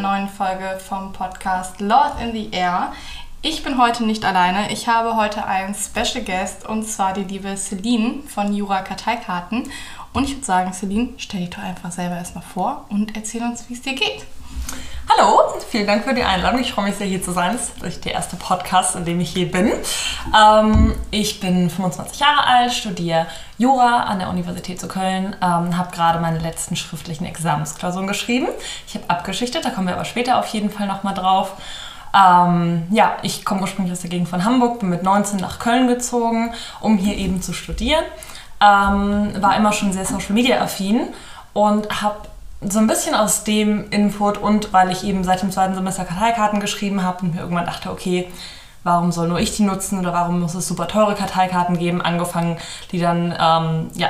neuen Folge vom Podcast Lost in the Air. Ich bin heute nicht alleine. Ich habe heute einen Special Guest und zwar die liebe Celine von Jura Karteikarten. Und ich würde sagen, Celine, stell dich doch einfach selber erstmal vor und erzähl uns, wie es dir geht. Hallo, vielen Dank für die Einladung. Ich freue mich sehr, hier zu sein. Das ist der erste Podcast, in dem ich hier bin. Ähm, ich bin 25 Jahre alt, studiere Jura an der Universität zu Köln, ähm, habe gerade meine letzten schriftlichen Examensklausuren geschrieben. Ich habe abgeschichtet, da kommen wir aber später auf jeden Fall nochmal drauf. Ähm, ja, ich komme ursprünglich aus der Gegend von Hamburg, bin mit 19 nach Köln gezogen, um hier eben zu studieren. Ähm, war immer schon sehr Social Media affin und habe so ein bisschen aus dem Input und weil ich eben seit dem zweiten Semester Karteikarten geschrieben habe und mir irgendwann dachte, okay, warum soll nur ich die nutzen oder warum muss es super teure Karteikarten geben, angefangen, die dann ähm, ja,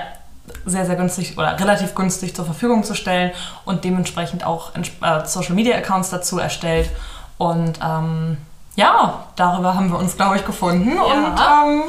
sehr, sehr günstig oder relativ günstig zur Verfügung zu stellen und dementsprechend auch äh, Social Media Accounts dazu erstellt. Und ähm, ja, darüber haben wir uns, glaube ich, gefunden. Ja. Und ähm,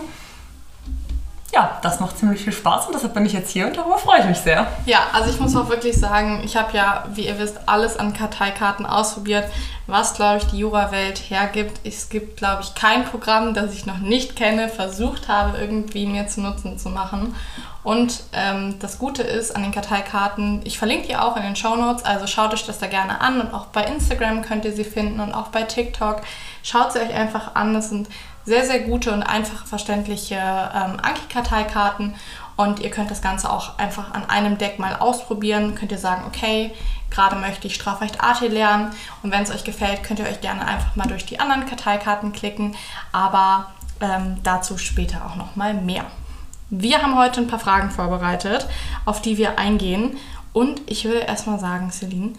ja, das macht ziemlich viel Spaß und deshalb bin ich jetzt hier und darüber freue ich mich sehr. Ja, also ich muss auch wirklich sagen, ich habe ja, wie ihr wisst, alles an Karteikarten ausprobiert, was, glaube ich, die Jura-Welt hergibt. Es gibt, glaube ich, kein Programm, das ich noch nicht kenne, versucht habe, irgendwie mir zu Nutzen zu machen. Und ähm, das Gute ist an den Karteikarten, ich verlinke die auch in den Show Notes, also schaut euch das da gerne an und auch bei Instagram könnt ihr sie finden und auch bei TikTok. Schaut sie euch einfach an, das sind sehr, sehr gute und einfach verständliche ähm, Anki-Karteikarten und ihr könnt das Ganze auch einfach an einem Deck mal ausprobieren. Könnt ihr sagen, okay, gerade möchte ich Strafrecht AT lernen und wenn es euch gefällt, könnt ihr euch gerne einfach mal durch die anderen Karteikarten klicken, aber ähm, dazu später auch noch mal mehr. Wir haben heute ein paar Fragen vorbereitet, auf die wir eingehen und ich würde erstmal sagen, Celine,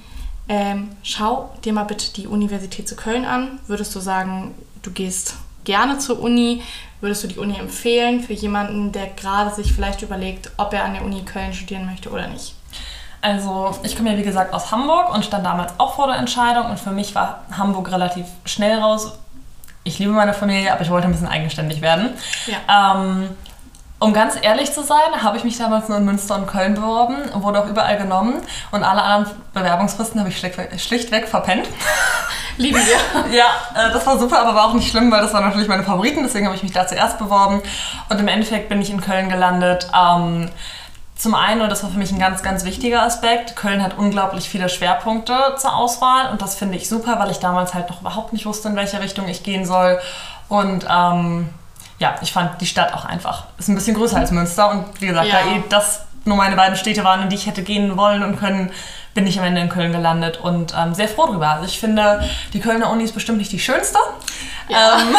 ähm, schau dir mal bitte die Universität zu Köln an. Würdest du sagen, du gehst gerne zur Uni? Würdest du die Uni empfehlen für jemanden, der gerade sich vielleicht überlegt, ob er an der Uni Köln studieren möchte oder nicht? Also ich komme ja wie gesagt aus Hamburg und stand damals auch vor der Entscheidung und für mich war Hamburg relativ schnell raus. Ich liebe meine Familie, aber ich wollte ein bisschen eigenständig werden. Ja. Ähm, um ganz ehrlich zu sein, habe ich mich damals nur in Münster und Köln beworben, wurde auch überall genommen und alle anderen Bewerbungsfristen habe ich schlichtweg verpennt. Lieben wir. Ja, äh, das war super, aber war auch nicht schlimm, weil das waren natürlich meine Favoriten, deswegen habe ich mich da zuerst beworben und im Endeffekt bin ich in Köln gelandet. Ähm, zum einen, und das war für mich ein ganz, ganz wichtiger Aspekt, Köln hat unglaublich viele Schwerpunkte zur Auswahl und das finde ich super, weil ich damals halt noch überhaupt nicht wusste, in welche Richtung ich gehen soll. Und ähm, ja, ich fand die Stadt auch einfach, ist ein bisschen größer als Münster und wie gesagt, ja. da eh das nur meine beiden Städte waren, in die ich hätte gehen wollen und können, bin ich am Ende in Köln gelandet und ähm, sehr froh drüber. Also ich finde, die Kölner Uni ist bestimmt nicht die schönste. Ja. Ähm,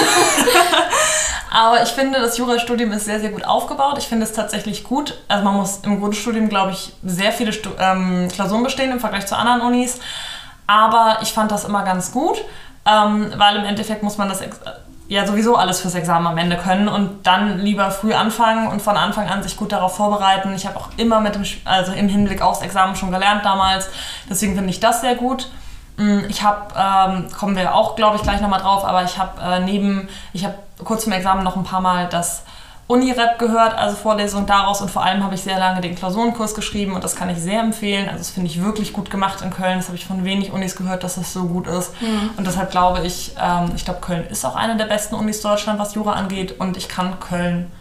aber ich finde, das Jurastudium ist sehr, sehr gut aufgebaut. Ich finde es tatsächlich gut. Also man muss im Grundstudium, glaube ich, sehr viele Stu ähm, Klausuren bestehen im Vergleich zu anderen Unis. Aber ich fand das immer ganz gut, ähm, weil im Endeffekt muss man das ja sowieso alles fürs Examen am Ende können und dann lieber früh anfangen und von Anfang an sich gut darauf vorbereiten. Ich habe auch immer mit dem, also im Hinblick aufs Examen schon gelernt damals, deswegen finde ich das sehr gut. Mm, ich habe, ähm, kommen wir auch, glaube ich, gleich nochmal drauf, aber ich habe äh, neben, ich habe kurz zum Examen noch ein paar Mal das Unirep gehört, also Vorlesung daraus und vor allem habe ich sehr lange den Klausurenkurs geschrieben und das kann ich sehr empfehlen. Also das finde ich wirklich gut gemacht in Köln. Das habe ich von wenig Unis gehört, dass das so gut ist. Mhm. Und deshalb glaube ich, ähm, ich glaube, Köln ist auch eine der besten Unis Deutschland, was Jura angeht. Und ich kann Köln,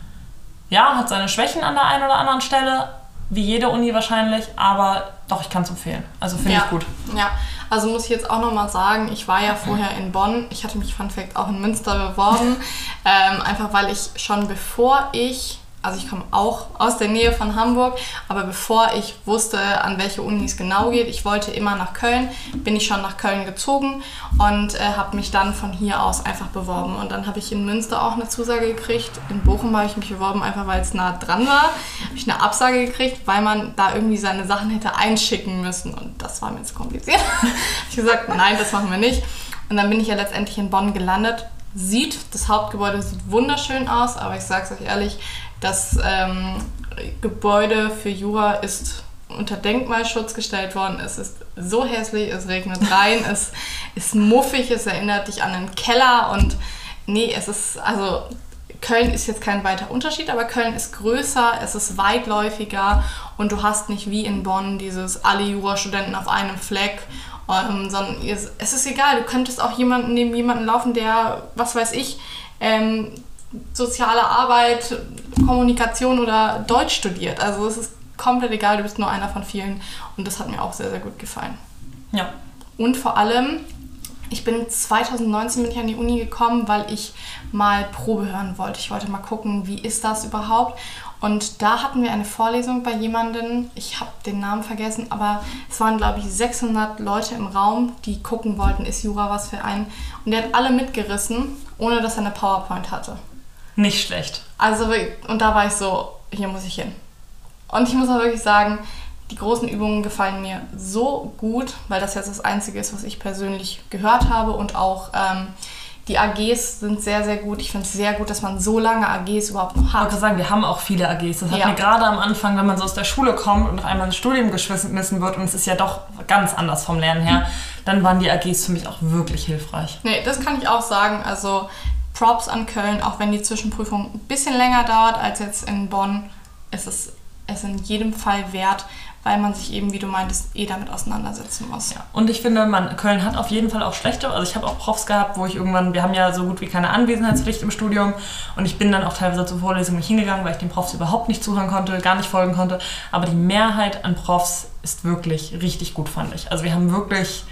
ja, hat seine Schwächen an der einen oder anderen Stelle, wie jede Uni wahrscheinlich, aber doch, ich kann es empfehlen. Also finde ja. ich gut. Ja, also muss ich jetzt auch nochmal sagen, ich war ja vorher in Bonn. Ich hatte mich Fun Fact auch in Münster beworben. ähm, einfach weil ich schon bevor ich also ich komme auch aus der Nähe von Hamburg, aber bevor ich wusste, an welche Uni es genau geht, ich wollte immer nach Köln, bin ich schon nach Köln gezogen und äh, habe mich dann von hier aus einfach beworben. Und dann habe ich in Münster auch eine Zusage gekriegt. In Bochum habe ich mich beworben, einfach weil es nah dran war. Habe ich eine Absage gekriegt, weil man da irgendwie seine Sachen hätte einschicken müssen. Und das war mir zu kompliziert. ich gesagt, nein, das machen wir nicht. Und dann bin ich ja letztendlich in Bonn gelandet. Sieht, das Hauptgebäude sieht wunderschön aus, aber ich sage es euch ehrlich, das ähm, Gebäude für Jura ist unter Denkmalschutz gestellt worden. Es ist so hässlich, es regnet rein, es ist muffig, es erinnert dich an einen Keller und nee, es ist, also Köln ist jetzt kein weiter Unterschied, aber Köln ist größer, es ist weitläufiger und du hast nicht wie in Bonn dieses alle Jurastudenten auf einem Fleck Ähm, sondern es ist egal, du könntest auch jemanden neben jemanden laufen, der, was weiß ich, ähm, soziale Arbeit, Kommunikation oder Deutsch studiert. Also es ist komplett egal, du bist nur einer von vielen. Und das hat mir auch sehr, sehr gut gefallen. Ja. Und vor allem, ich bin 2019 bin ich an die Uni gekommen, weil ich mal Probe hören wollte. Ich wollte mal gucken, wie ist das überhaupt. Und da hatten wir eine Vorlesung bei jemandem, ich habe den Namen vergessen, aber es waren, glaube ich, 600 Leute im Raum, die gucken wollten, ist Jura was für einen. Und der hat alle mitgerissen, ohne dass er eine PowerPoint hatte. Nicht schlecht. Also, und da war ich so, hier muss ich hin. Und ich muss auch wirklich sagen, die großen Übungen gefallen mir so gut, weil das jetzt das Einzige ist, was ich persönlich gehört habe und auch ähm, die AGs sind sehr, sehr gut. Ich finde es sehr gut, dass man so lange AGs überhaupt noch hat. Ich wollte sagen, wir haben auch viele AGs. Das hat Ja. mir gerade am Anfang, wenn man so aus der Schule kommt und auf einmal ins Studium geschmissen wird und es ist ja doch ganz anders vom Lernen her, dann waren die AGs für mich auch wirklich hilfreich. Nee, das kann ich auch sagen. Also Props an Köln, auch wenn die Zwischenprüfung ein bisschen länger dauert als jetzt in Bonn, ist es es in jedem Fall wert, weil man sich eben, wie du meintest, eh damit auseinandersetzen muss. Ja. Und ich finde, man, Köln hat auf jeden Fall auch schlechte. Also ich habe auch Profs gehabt, wo ich irgendwann, wir haben ja so gut wie keine Anwesenheitspflicht im Studium und ich bin dann auch teilweise zur Vorlesung nicht hingegangen, weil ich den Profs überhaupt nicht zuhören konnte, gar nicht folgen konnte. Aber die Mehrheit an Profs ist wirklich richtig gut, fand ich. Also wir haben wirklich,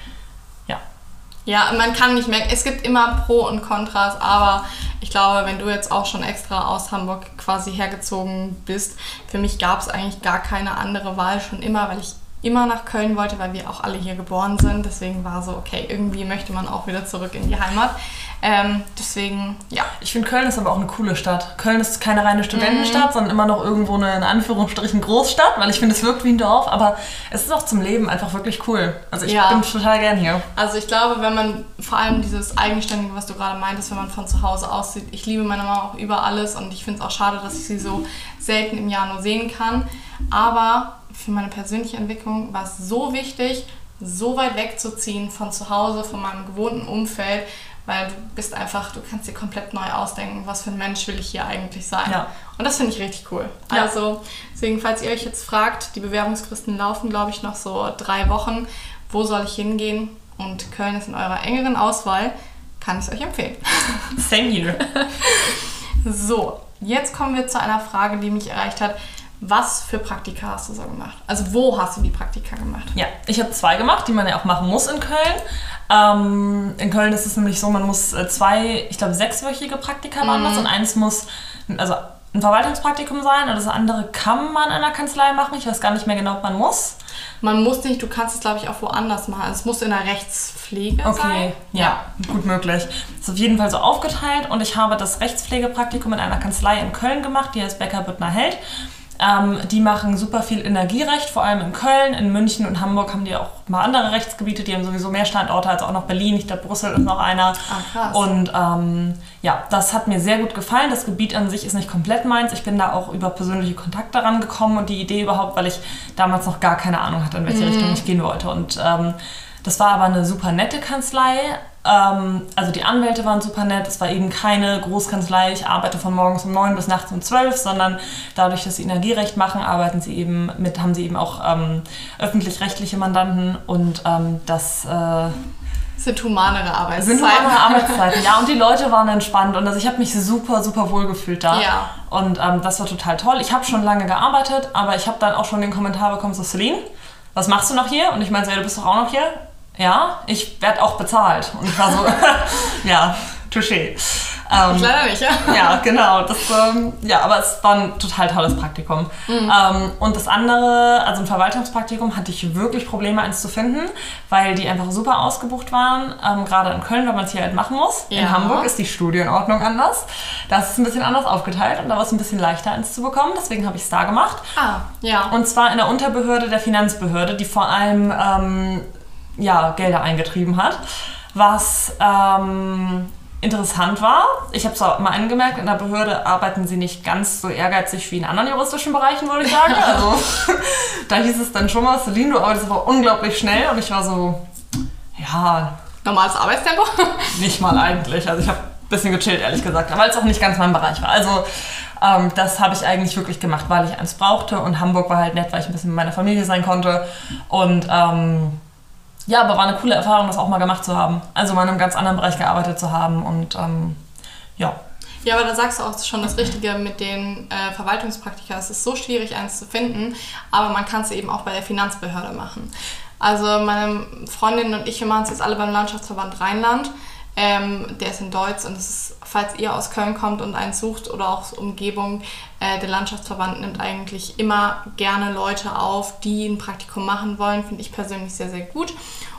Ja, man kann nicht mehr. Es gibt immer Pro und Kontras, aber ich glaube, wenn du jetzt auch schon extra aus Hamburg quasi hergezogen bist, für mich gab es eigentlich gar keine andere Wahl schon immer, weil ich immer nach Köln wollte, weil wir auch alle hier geboren sind. Deswegen war so, okay, irgendwie möchte man auch wieder zurück in die Heimat. Ähm, deswegen, ja. Ich finde, Köln ist aber auch eine coole Stadt. Köln ist keine reine Studentenstadt, sondern immer noch irgendwo eine, in Anführungsstrichen, Großstadt, weil ich finde, es wirkt wie ein Dorf, aber es ist auch zum Leben einfach wirklich cool. Also ich Ja. bin total gern hier. Also ich glaube, wenn man vor allem dieses Eigenständige, was du gerade meintest, wenn man von zu Hause aussieht, ich liebe meine Mama auch über alles und ich finde es auch schade, dass ich sie so selten im Jahr nur sehen kann. Aber für meine persönliche Entwicklung war es so wichtig, so weit wegzuziehen von zu Hause, von meinem gewohnten Umfeld, weil du bist einfach, du kannst dir komplett neu ausdenken, was für ein Mensch will ich hier eigentlich sein. Ja. Und das finde ich richtig cool. Ja. Also, deswegen, falls ihr euch jetzt fragt, die Bewerbungsfristen laufen, glaube ich, noch so drei Wochen. Wo soll ich hingehen? Und Köln ist in eurer engeren Auswahl, kann ich es euch empfehlen. Same here. So, jetzt kommen wir zu einer Frage, die mich erreicht hat. Was für Praktika hast du so gemacht? Also, wo hast du die Praktika gemacht? Ja, ich habe zwei gemacht, die man ja auch machen muss in Köln. Ähm, in Köln ist es nämlich so, man muss äh, zwei, ich glaube, sechswöchige Praktika waren das und eins muss, also ein Verwaltungspraktikum sein und das andere kann man in einer Kanzlei machen. Ich weiß gar nicht mehr genau, ob man muss. Man muss nicht, du kannst es, glaube ich, auch woanders machen. Also, Es muss in der Rechtspflege sein. Okay, ja, gut möglich. Ist auf jeden Fall so aufgeteilt und ich habe das Rechtspflegepraktikum in einer Kanzlei in Köln gemacht, die heißt Becker Büttner Held. Ähm, die machen super viel Energierecht, vor allem in Köln, in München und Hamburg haben die auch mal andere Rechtsgebiete, die haben sowieso mehr Standorte als auch noch Berlin. Ich glaube, Brüssel ist noch einer. Ah, krass. Und ähm, ja, das hat mir sehr gut gefallen. Das Gebiet an sich ist nicht komplett meins. Ich bin da auch über persönliche Kontakte rangekommen und die Idee überhaupt, weil ich damals noch gar keine Ahnung hatte, in welche Richtung ich gehen wollte. Und ähm, das war aber eine super nette Kanzlei. Ähm, also die Anwälte waren super nett. Es war eben keine Großkanzlei. Ich arbeite von morgens um 9 bis nachts um 12, sondern dadurch, dass sie Energierecht machen, arbeiten sie eben mit, haben sie eben auch ähm, öffentlich-rechtliche Mandanten und ähm, das äh, sind humanere Arbeitszeiten. sind nur andere Arbeitszeiten. Ja, und die Leute waren entspannt und also ich habe mich super, super wohl gefühlt da. Ja. Und ähm, das war total toll. Ich habe schon lange gearbeitet, aber ich habe dann auch schon den Kommentar bekommen, so Celine, was machst du noch hier? Und ich so, ja, du bist doch auch noch hier. Ja, ich werde auch bezahlt. Und ich war so, ja, touché. Ähm, Ich leider nicht, ja. ja, genau. Das, ähm, ja, aber es war ein total tolles Praktikum. Ähm, und das andere, also ein Verwaltungspraktikum, hatte ich wirklich Probleme, eins zu finden, weil die einfach super ausgebucht waren. Ähm, gerade in Köln, weil man es hier halt machen muss. Ja. In Hamburg ist die Studienordnung anders. Da ist es ein bisschen anders aufgeteilt und da war es ein bisschen leichter, eins zu bekommen. Deswegen habe ich es da gemacht. Ah, ja. Und zwar in der Unterbehörde der Finanzbehörde, die vor allem ähm, ja, Gelder eingetrieben hat. Was ähm, interessant war, ich habe es auch mal angemerkt, in der Behörde arbeiten sie nicht ganz so ehrgeizig wie in anderen juristischen Bereichen, würde ich sagen. Also da hieß es dann schon mal, Celine, du arbeitest aber unglaublich schnell. Und ich war so, ja, Normales Arbeitstempo? nicht mal eigentlich. Also ich habe ein bisschen gechillt, ehrlich gesagt, weil es auch nicht ganz mein Bereich war. Also ähm, das habe ich eigentlich wirklich gemacht, weil ich eins brauchte und Hamburg war halt nett, weil ich ein bisschen mit meiner Familie sein konnte. Und ähm, ja, aber war eine coole Erfahrung, das auch mal gemacht zu haben. Also mal in einem ganz anderen Bereich gearbeitet zu haben und ähm, ja. Ja, aber da sagst du auch schon das Richtige mit den äh, Verwaltungspraktika. Es ist so schwierig, eins zu finden, aber man kann es eben auch bei der Finanzbehörde machen. Also meine Freundin und ich, wir machen es jetzt alle beim Landschaftsverband Rheinland. Ähm, der ist in Deutsch und es ist, falls ihr aus Köln kommt und eins sucht oder auch Umgebung, äh, der Landschaftsverband nimmt eigentlich immer gerne Leute auf, die ein Praktikum machen wollen. Finde ich persönlich sehr, sehr gut.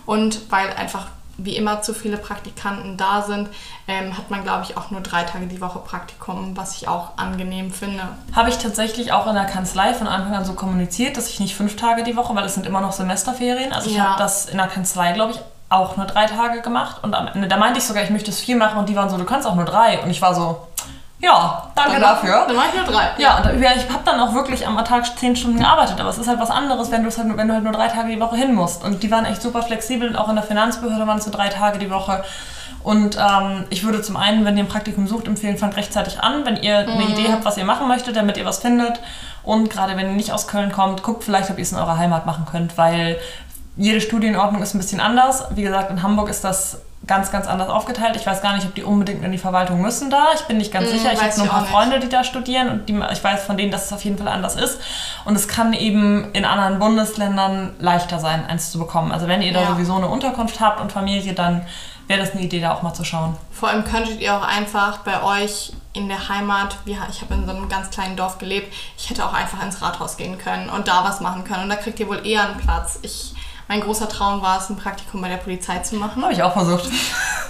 Und weil einfach wie immer zu viele Praktikanten da sind, ähm, hat man, glaube ich, auch nur drei Tage die Woche Praktikum, was ich auch angenehm finde. Habe ich tatsächlich auch in der Kanzlei von Anfang an so kommuniziert, dass ich nicht fünf Tage die Woche, weil es sind immer noch Semesterferien. Also ich ja. habe das in der Kanzlei, glaube ich, auch nur drei Tage gemacht. Und am Ende, da meinte ich sogar, ich möchte es vier machen und die waren so, du kannst auch nur drei. Und ich war so, ja, danke dann dafür. Dann mache ich nur drei. Ja, und ich habe dann auch wirklich am Tag zehn Stunden gearbeitet, aber es ist halt was anderes, wenn, halt, wenn du halt nur drei Tage die Woche hin musst. Und die waren echt super flexibel und auch in der Finanzbehörde waren es so drei Tage die Woche. Und ähm, ich würde zum einen, wenn ihr ein Praktikum sucht, empfehlen, fangt rechtzeitig an. Wenn ihr eine mhm. Idee habt, was ihr machen möchtet, damit ihr was findet. Und gerade wenn ihr nicht aus Köln kommt, guckt vielleicht, ob ihr es in eurer Heimat machen könnt, weil jede Studienordnung ist ein bisschen anders. Wie gesagt, in Hamburg ist das ganz, ganz anders aufgeteilt. Ich weiß gar nicht, ob die unbedingt in die Verwaltung müssen da. Ich bin nicht ganz hm, sicher. Ich habe nur ein paar Freunde, die da studieren und die, ich weiß von denen, dass es auf jeden Fall anders ist. Und es kann eben in anderen Bundesländern leichter sein, eins zu bekommen. Also wenn ihr da sowieso eine Unterkunft habt und Familie, dann wäre das eine Idee, da auch mal zu schauen. Vor allem könntet ihr auch einfach bei euch in der Heimat, ich habe in so einem ganz kleinen Dorf gelebt, ich hätte auch einfach ins Rathaus gehen können und da was machen können. Und da kriegt ihr wohl eher einen Platz. Ich mein großer Traum war es, ein Praktikum bei der Polizei zu machen. Habe ich auch versucht.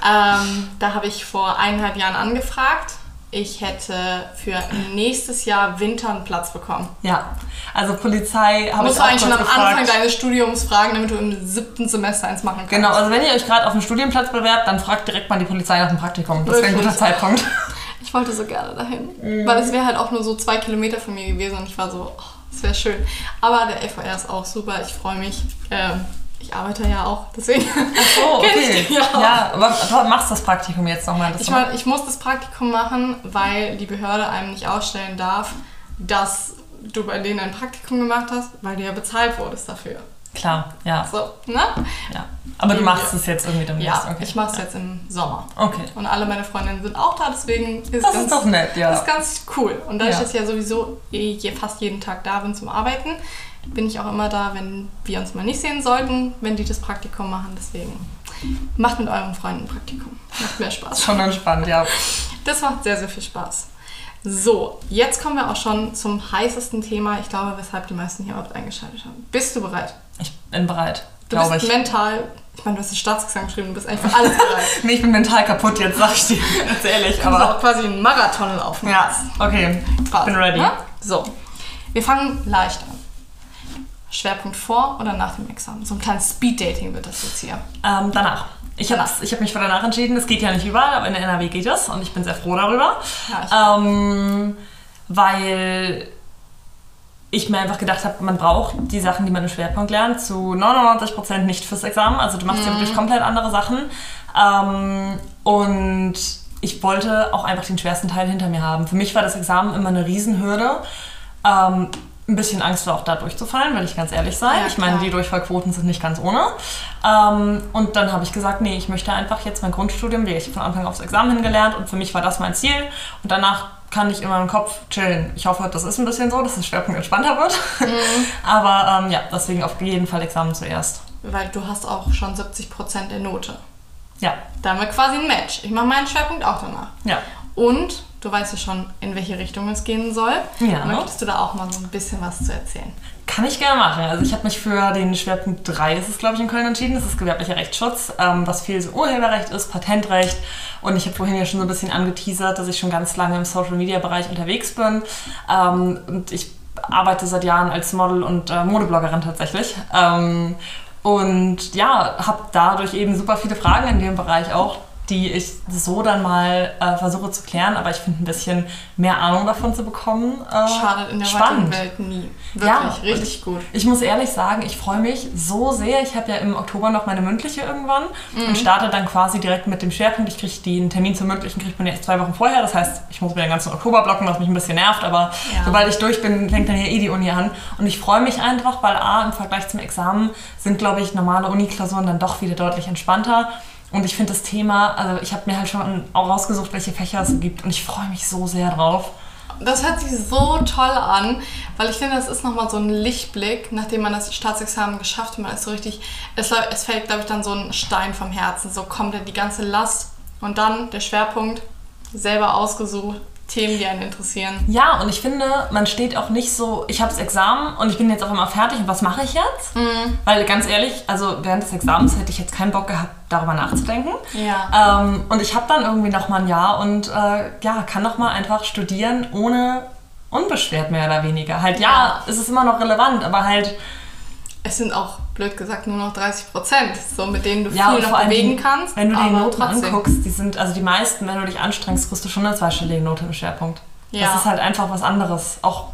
Ähm, da habe ich vor eineinhalb Jahren angefragt. Ich hätte für nächstes Jahr Winter einen Platz bekommen. Ja, also Polizei habe ich auch eigentlich schon am gefragt. Anfang deines Studiums fragen, damit du im siebten Semester eins machen kannst. Genau, also wenn ihr euch gerade auf einen Studienplatz bewerbt, dann fragt direkt mal die Polizei nach einem Praktikum. Das wäre ein guter Zeitpunkt. Ich wollte so gerne dahin, mhm. weil es wäre halt auch nur so zwei Kilometer von mir gewesen und ich war so, oh, das wäre schön. Aber der FVR ist auch super, ich freue mich. Ähm, ich arbeite ja auch, deswegen. Ach so, okay. ja, ja, aber du machst das Praktikum jetzt nochmal. Ich, mein, ich muss das Praktikum machen, weil die Behörde einem nicht ausstellen darf, dass du bei denen ein Praktikum gemacht hast, weil du ja bezahlt wurdest dafür. Klar, ja. So, ne? Ja. Aber du machst es jetzt irgendwie demnächst. Ja, okay. ich mache es ja. jetzt im Sommer. Okay. Und alle meine Freundinnen sind auch da, deswegen ist das ganz, ist doch nett, ja. Das ist ganz cool. Und da ja. ich jetzt ja sowieso eh fast jeden Tag da bin zum Arbeiten, bin ich auch immer da, wenn wir uns mal nicht sehen sollten, wenn die das Praktikum machen. Deswegen macht mit euren Freunden ein Praktikum. Macht mehr Spaß. Schon entspannt, ja. Das macht sehr, sehr viel Spaß. So, jetzt kommen wir auch schon zum heißesten Thema, ich glaube, weshalb die meisten hier überhaupt eingeschaltet haben. Bist du bereit? Ich bin bereit. Du bist ich. mental, ich meine, du hast einen Staatsexamen geschrieben, du bist einfach alles bereit. nee, ich bin mental kaputt jetzt, sag ich dir, ganz ehrlich. Du aber auch quasi einen Marathon laufen. Ja, okay, Spaß. bin ready. Ja? So, wir fangen leicht an. Schwerpunkt vor oder nach dem Examen? So ein kleines Speed-Dating wird das jetzt hier. Ähm, danach. Ich habe hab mich für danach entschieden. Es geht ja nicht überall, aber in der NRW geht es und ich bin sehr froh darüber. Ja, ähm, weil ich mir einfach gedacht habe, man braucht die Sachen, die man im Schwerpunkt lernt, zu 99% nicht fürs Examen. Also du machst mhm. ja wirklich komplett andere Sachen. Ähm, und ich wollte auch einfach den schwersten Teil hinter mir haben. Für mich war das Examen immer eine Riesenhürde. Ähm, ein bisschen Angst war auch da durchzufallen, will ich ganz ehrlich sein. Ja, ich meine, die Durchfallquoten sind nicht ganz ohne. Ähm, und dann habe ich gesagt, nee, ich möchte einfach jetzt mein Grundstudium, wie ich von Anfang aufs Examen hingelernt und für mich war das mein Ziel. Und danach kann ich in meinem Kopf chillen. Ich hoffe, das ist ein bisschen so, dass der Schwerpunkt entspannter wird. Mhm. Aber ähm, ja, deswegen auf jeden Fall Examen zuerst. Weil du hast auch schon 70% der Note. Ja. Da haben wir quasi ein Match. Ich mache meinen Schwerpunkt auch danach. Ja. Und du weißt ja schon, in welche Richtung es gehen soll. Ja. Möchtest du da auch mal so ein bisschen was zu erzählen? Kann ich gerne machen. Also ich habe mich für den Schwerpunkt 3, ist es glaube ich in Köln entschieden, das ist gewerblicher Rechtsschutz, ähm, was viel so Urheberrecht ist, Patentrecht. Und ich habe vorhin ja schon so ein bisschen angeteasert, dass ich schon ganz lange im Social-Media-Bereich unterwegs bin. Ähm, und ich arbeite seit Jahren als Model und äh, Modebloggerin tatsächlich. Ähm, und ja, habe dadurch eben super viele Fragen in dem Bereich auch, die ich so dann mal äh, versuche zu klären, aber ich finde ein bisschen mehr Ahnung davon zu bekommen. Äh, Schadet in der spannend. Welt nie. Wirklich, Ja, richtig gut. Ich muss ehrlich sagen, ich freue mich so sehr. Ich habe ja im Oktober noch meine mündliche irgendwann Mhm. und starte dann quasi direkt mit dem Schwerpunkt. Ich kriege den Termin zur mündlichen, kriegt man erst zwei Wochen vorher. Das heißt, ich muss mir den ganzen Oktober blocken, was mich ein bisschen nervt. Aber Ja. sobald ich durch bin, fängt dann hier eh die Uni an. Und ich freue mich einfach, weil A, im Vergleich zum Examen sind, glaube ich, normale Uni-Klausuren dann doch wieder deutlich entspannter. Und ich finde das Thema, also ich habe mir halt schon auch rausgesucht, welche Fächer es gibt. Und ich freue mich so sehr drauf. Das hört sich so toll an, weil ich finde, das ist nochmal so ein Lichtblick, nachdem man das Staatsexamen geschafft hat. Man ist so richtig, es, es fällt, glaube ich, dann so ein Stein vom Herzen. So kommt dann die ganze Last und dann der Schwerpunkt, selber ausgesucht, Themen, die einen interessieren. Ja, und ich finde, man steht auch nicht so, ich habe das Examen und ich bin jetzt auch immer fertig und was mache ich jetzt? Weil ganz ehrlich, also während des Examens hätte ich jetzt keinen Bock gehabt, darüber nachzudenken. Ja. Ähm, und ich habe dann irgendwie noch mal ein Jahr und äh, ja, kann noch mal einfach studieren ohne unbeschwert mehr oder weniger. Halt ja, Ja. es ist immer noch relevant, aber halt Es sind auch, blöd gesagt, nur noch 30 Prozent, so mit denen du ja, viel noch bewegen die, kannst. wenn du die Noten trotzdem. anguckst, die sind also die meisten, wenn du dich anstrengst, kriegst du schon eine zweistellige Note im Schwerpunkt. Ja. Das ist halt einfach was anderes. Auch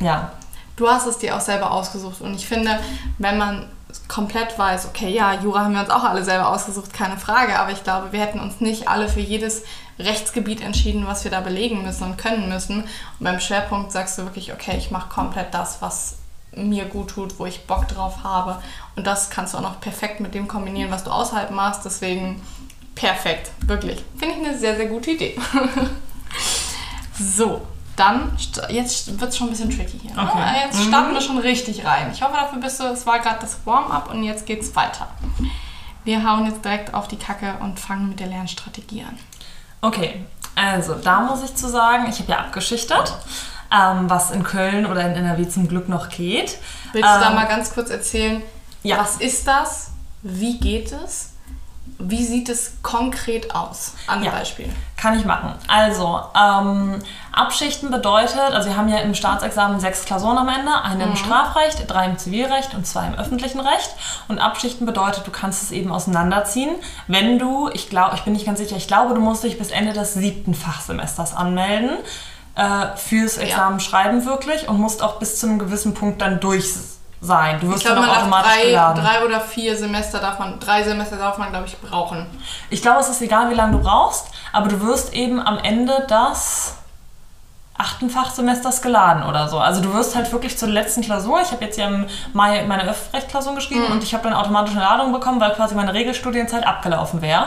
ja, Du hast es dir auch selber ausgesucht und ich finde, wenn man komplett weiß, okay, ja, Jura haben wir uns auch alle selber ausgesucht, keine Frage, aber ich glaube, wir hätten uns nicht alle für jedes Rechtsgebiet entschieden, was wir da belegen müssen und können müssen. Und beim Schwerpunkt sagst du wirklich, okay, ich mache komplett das, was mir gut tut, wo ich Bock drauf habe. Und das kannst du auch noch perfekt mit dem kombinieren, was du außerhalb machst. Deswegen perfekt, wirklich. Finde ich eine sehr, sehr gute Idee. so, dann, jetzt wird es schon ein bisschen tricky hier. Ne? Okay. Jetzt starten wir schon richtig rein. Ich hoffe, dafür bist du, es war gerade das Warm-up und jetzt geht's weiter. Wir hauen jetzt direkt auf die Kacke und fangen mit der Lernstrategie an. Okay, also da muss ich zu sagen, ich habe ja abgeschichtet, ähm, was in Köln oder in NRW zum Glück noch geht. Willst du da Ähm, mal ganz kurz erzählen, ja. was ist das? Wie geht es? Wie sieht es konkret aus? An Ja. Beispiel. Kann ich machen. Also, ähm, Abschichten bedeutet, also wir haben ja im Staatsexamen sechs Klausuren am Ende, eine im Strafrecht, drei im Zivilrecht und zwei im öffentlichen Recht. Und Abschichten bedeutet, du kannst es eben auseinanderziehen, wenn du, ich glaube, ich bin nicht ganz sicher, ich glaube, du musst dich bis Ende des siebten Fachsemesters anmelden äh, fürs Examen schreiben wirklich und musst auch bis zu einem gewissen Punkt dann durch sein. Du wirst Ich glaube, dann man automatisch drei, geladen. drei oder vier Semester darf man, drei Semester darf man, glaube ich, brauchen. Ich glaube, es ist egal, wie lange du brauchst, aber du wirst eben am Ende des achten Fachsemesters geladen oder so. Also du wirst halt wirklich zur letzten Klausur. Ich habe jetzt ja im Mai meine Öffrechtklausur geschrieben und ich habe dann automatisch eine Ladung bekommen, weil quasi meine Regelstudienzeit abgelaufen wäre.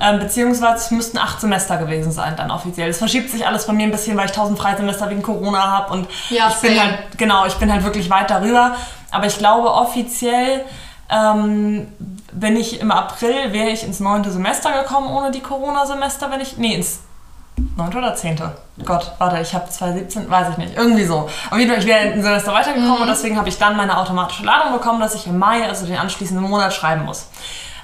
Ähm, beziehungsweise es müssten acht Semester gewesen sein dann offiziell. Es verschiebt sich alles bei mir ein bisschen, weil ich tausend Freisemester wegen Corona habe und Ja, ich bin halt, genau, ich bin halt wirklich weit darüber. Aber ich glaube offiziell ähm, bin ich im April, wäre ich ins neunte Semester gekommen ohne die Corona-Semester, wenn ich, nee, ins neunte oder zehnte? Gott, warte, ich habe 2017, weiß ich nicht, irgendwie so. Auf jeden Fall, ich wäre ein Semester weitergekommen und deswegen habe ich dann meine automatische Ladung bekommen, dass ich im Mai, also den anschließenden Monat, schreiben muss.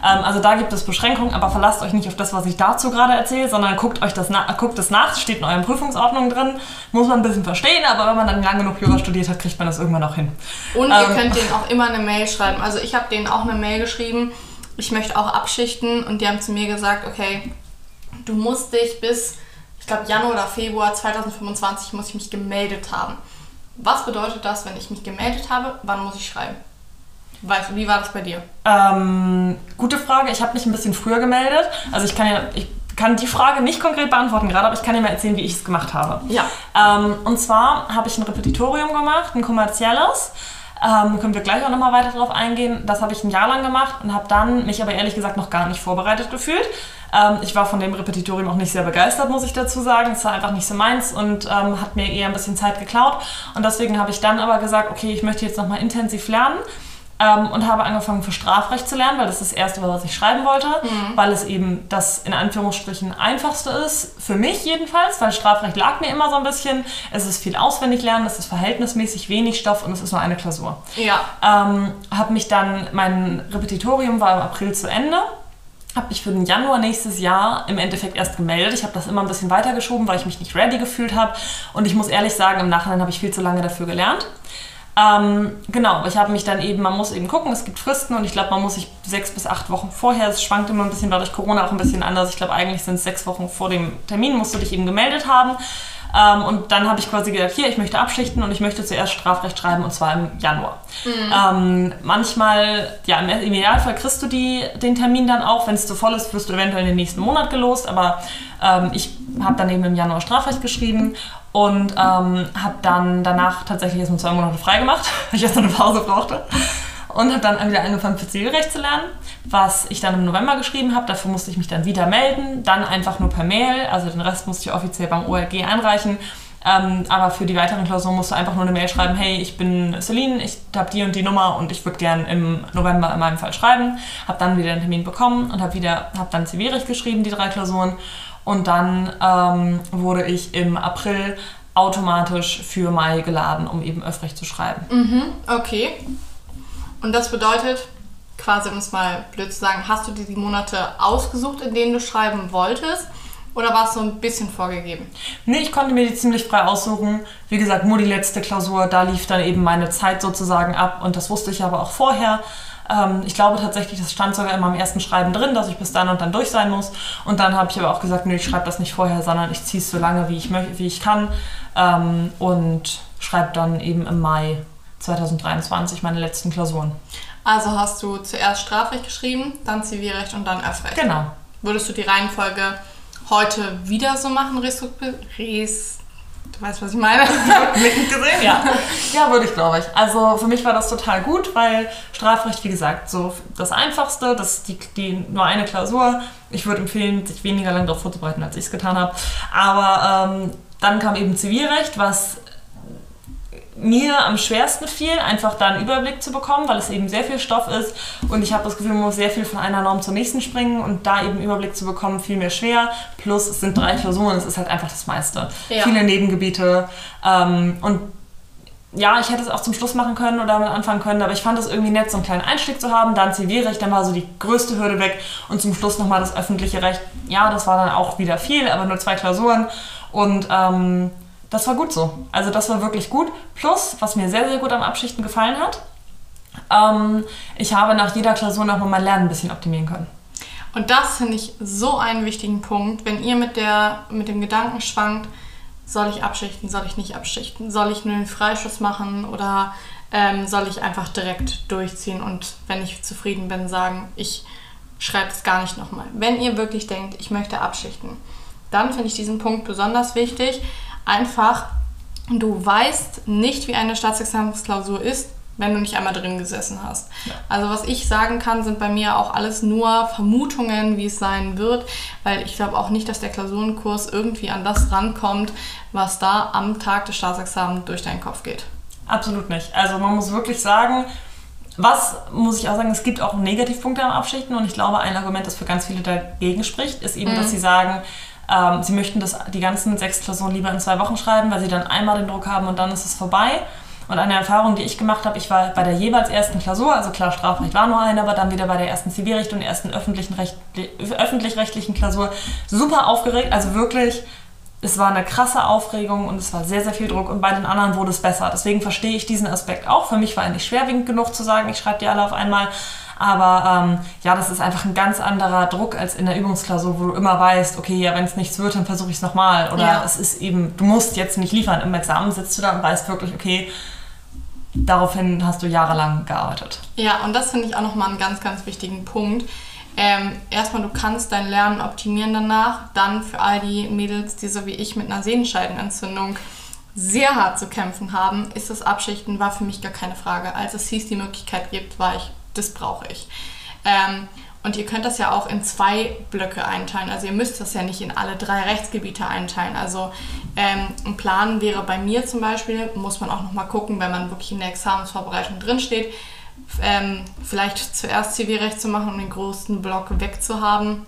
Ähm, also da gibt es Beschränkungen, aber verlasst euch nicht auf das, was ich dazu gerade erzähle, sondern guckt euch das na guckt es nach, steht in euren Prüfungsordnungen drin, muss man ein bisschen verstehen, aber wenn man dann lang genug Jura studiert hat, kriegt man das irgendwann auch hin. Und ihr Ähm. könnt denen auch immer eine Mail schreiben. Also ich habe denen auch eine Mail geschrieben, ich möchte auch abschichten und die haben zu mir gesagt, okay, du musst dich bis, ich glaube Januar oder Februar 2025 muss ich mich gemeldet haben. Was bedeutet das, wenn ich mich gemeldet habe? Wann muss ich schreiben? Weißt du, wie war das bei dir? Ähm, gute Frage. Ich habe mich ein bisschen früher gemeldet. Also ich kann ja, ich kann die Frage nicht konkret beantworten gerade, aber ich kann dir mal erzählen, wie ich es gemacht habe. Ja. Ähm, und zwar habe ich ein Repetitorium gemacht, ein kommerzielles. Ähm, können wir gleich auch nochmal weiter drauf eingehen. Das habe ich ein Jahr lang gemacht und habe dann mich aber ehrlich gesagt noch gar nicht vorbereitet gefühlt. Ähm, ich war von dem Repetitorium auch nicht sehr begeistert, muss ich dazu sagen. Es war einfach nicht so meins und ähm, hat mir eher ein bisschen Zeit geklaut. Und deswegen habe ich dann aber gesagt, okay, ich möchte jetzt nochmal intensiv lernen. Ähm, und habe angefangen für Strafrecht zu lernen, weil das das erste war, was ich schreiben wollte, weil es eben das in Anführungsstrichen einfachste ist, für mich jedenfalls, weil Strafrecht lag mir immer so ein bisschen. Es ist viel auswendig lernen, es ist verhältnismäßig wenig Stoff und es ist nur eine Klausur. Ja. Ähm, habe mich dann, mein Repetitorium war im April zu Ende, habe mich für den Januar nächstes Jahr im Endeffekt erst gemeldet. Ich habe das immer ein bisschen weitergeschoben, weil ich mich nicht ready gefühlt habe. Und ich muss ehrlich sagen, im Nachhinein habe ich viel zu lange dafür gelernt. Ähm, genau, ich habe mich dann eben, man muss eben gucken, es gibt Fristen und ich glaube, man muss sich sechs bis acht Wochen vorher, es schwankt immer ein bisschen, dadurch Corona auch ein bisschen anders. Ich glaube, eigentlich sind es sechs Wochen vor dem Termin, musst du dich eben gemeldet haben. Ähm, und dann habe ich quasi gesagt, hier, ich möchte abschichten und ich möchte zuerst Strafrecht schreiben und zwar im Januar. Mhm. Ähm, manchmal, ja, im Idealfall kriegst du die, den Termin dann auch. Wenn es zu voll ist, wirst du eventuell in den nächsten Monat gelost. Aber ähm, ich habe dann eben im Januar Strafrecht geschrieben und ähm, habe dann danach tatsächlich erst mal zwei Monate frei gemacht, weil ich erst eine Pause brauchte. Und habe dann wieder angefangen für Zivilrecht zu lernen was ich dann im November geschrieben habe. Dafür musste ich mich dann wieder melden, dann einfach nur per Mail. Also den Rest musste ich offiziell beim OLG einreichen. Ähm, aber für die weiteren Klausuren musst du einfach nur eine Mail schreiben, hey, ich bin Celine, ich habe die und die Nummer und ich würde gern im November in meinem Fall schreiben. Habe dann wieder einen Termin bekommen und habe wieder, dann Zivilrecht geschrieben, die drei Klausuren. Und dann ähm, wurde ich im April automatisch für Mai geladen, um eben Öffrecht zu schreiben. Mhm, okay. Und das bedeutet, quasi, um es mal blöd zu sagen, hast du dir die Monate ausgesucht, in denen du schreiben wolltest? Oder war es so ein bisschen vorgegeben? Nee, ich konnte mir die ziemlich frei aussuchen. Wie gesagt, nur die letzte Klausur, da lief dann eben meine Zeit sozusagen ab und das wusste ich aber auch vorher. Ähm, ich glaube tatsächlich, das stand sogar in meinem ersten Schreiben drin, dass ich bis dann und dann durch sein muss. Und dann habe ich aber auch gesagt, nee, ich schreibe das nicht vorher, sondern ich ziehe es so lange, wie ich, wie ich kann ähm, und schreibe dann eben im Mai 2023 meine letzten Klausuren. Also hast du zuerst Strafrecht geschrieben, dann Zivilrecht und dann Öffrecht. Genau. Würdest du die Reihenfolge heute wieder so machen, Res Du weißt, was ich meine? Nickend gesehen, ja. Ja, würde ich, glaube ich. Also für mich war das total gut, weil Strafrecht, wie gesagt, so das Einfachste, das die, die nur eine Klausur. Ich würde empfehlen, sich weniger lang darauf vorzubereiten, als ich es getan habe. Aber ähm, dann kam eben Zivilrecht, was mir am schwersten fiel, einfach da einen Überblick zu bekommen, weil es eben sehr viel Stoff ist und ich habe das Gefühl, man muss sehr viel von einer Norm zur nächsten springen und da eben Überblick zu bekommen, fiel mir schwer. Plus es sind drei Klausuren, es ist halt einfach das meiste. Ja. Viele Nebengebiete ähm, und ja, ich hätte es auch zum Schluss machen können oder damit anfangen können, aber ich fand es irgendwie nett, so einen kleinen Einstieg zu haben. Dann Zivilrecht, dann war so die größte Hürde weg und zum Schluss nochmal das öffentliche Recht. Ja, das war dann auch wieder viel, aber nur zwei Klausuren und ähm, das war gut so. Also das war wirklich gut. Plus, was mir sehr, sehr gut am Abschichten gefallen hat, ähm, ich habe nach jeder Klausur nochmal mein Lernen ein bisschen optimieren können. Und das finde ich so einen wichtigen Punkt, wenn ihr mit, der, mit dem Gedanken schwankt, soll ich abschichten, soll ich nicht abschichten, soll ich nur den Freischuss machen oder ähm, soll ich einfach direkt durchziehen und wenn ich zufrieden bin, sagen, ich schreibe es gar nicht nochmal. Wenn ihr wirklich denkt, ich möchte abschichten, dann finde ich diesen Punkt besonders wichtig, einfach, du weißt nicht, wie eine Staatsexamensklausur ist, wenn du nicht einmal drin gesessen hast. Ja. Also was ich sagen kann, sind bei mir auch alles nur Vermutungen, wie es sein wird, weil ich glaube auch nicht, dass der Klausurenkurs irgendwie an das rankommt, was da am Tag des Staatsexamens durch deinen Kopf geht. Absolut nicht. Also man muss wirklich sagen, was muss ich auch sagen, es gibt auch Negativpunkte am Abschichten und ich glaube, ein Argument, das für ganz viele dagegen spricht, ist eben, mhm. dass sie sagen, ähm, sie möchten das, die ganzen sechs Klausuren lieber in zwei Wochen schreiben, weil sie dann einmal den Druck haben und dann ist es vorbei. Und eine Erfahrung, die ich gemacht habe, ich war bei der jeweils ersten Klausur, also klar, Strafrecht war nur eine, aber dann wieder bei der ersten Zivilrecht und ersten öffentlich-rechtlichen Klausur super aufgeregt. Also wirklich, es war eine krasse Aufregung und es war sehr, sehr viel Druck und bei den anderen wurde es besser. Deswegen verstehe ich diesen Aspekt auch. Für mich war er nicht schwerwiegend genug zu sagen, ich schreibe die alle auf einmal. Aber ähm, ja, das ist einfach ein ganz anderer Druck als in der Übungsklausur, wo du immer weißt, okay, ja, wenn es nichts wird, dann versuche ich es nochmal. Oder ja. es ist eben, du musst jetzt nicht liefern. Im Examen sitzt du da und weißt wirklich, okay, daraufhin hast du jahrelang gearbeitet. Ja, und das finde ich auch nochmal einen ganz, ganz wichtigen Punkt. Ähm, erstmal, du kannst dein Lernen optimieren danach. Dann für all die Mädels, die so wie ich mit einer Sehenscheidenentzündung sehr hart zu kämpfen haben, ist das Abschichten war für mich gar keine Frage. Als es hieß, die Möglichkeit gibt, war ich das brauche ich. Ähm, und ihr könnt das ja auch in zwei Blöcke einteilen. Also ihr müsst das ja nicht in alle drei Rechtsgebiete einteilen. Also ähm, ein Plan wäre bei mir zum Beispiel, muss man auch nochmal gucken, wenn man wirklich in der Examensvorbereitung drinsteht, ähm, vielleicht zuerst Zivilrecht zu machen, um den größten Block wegzuhaben.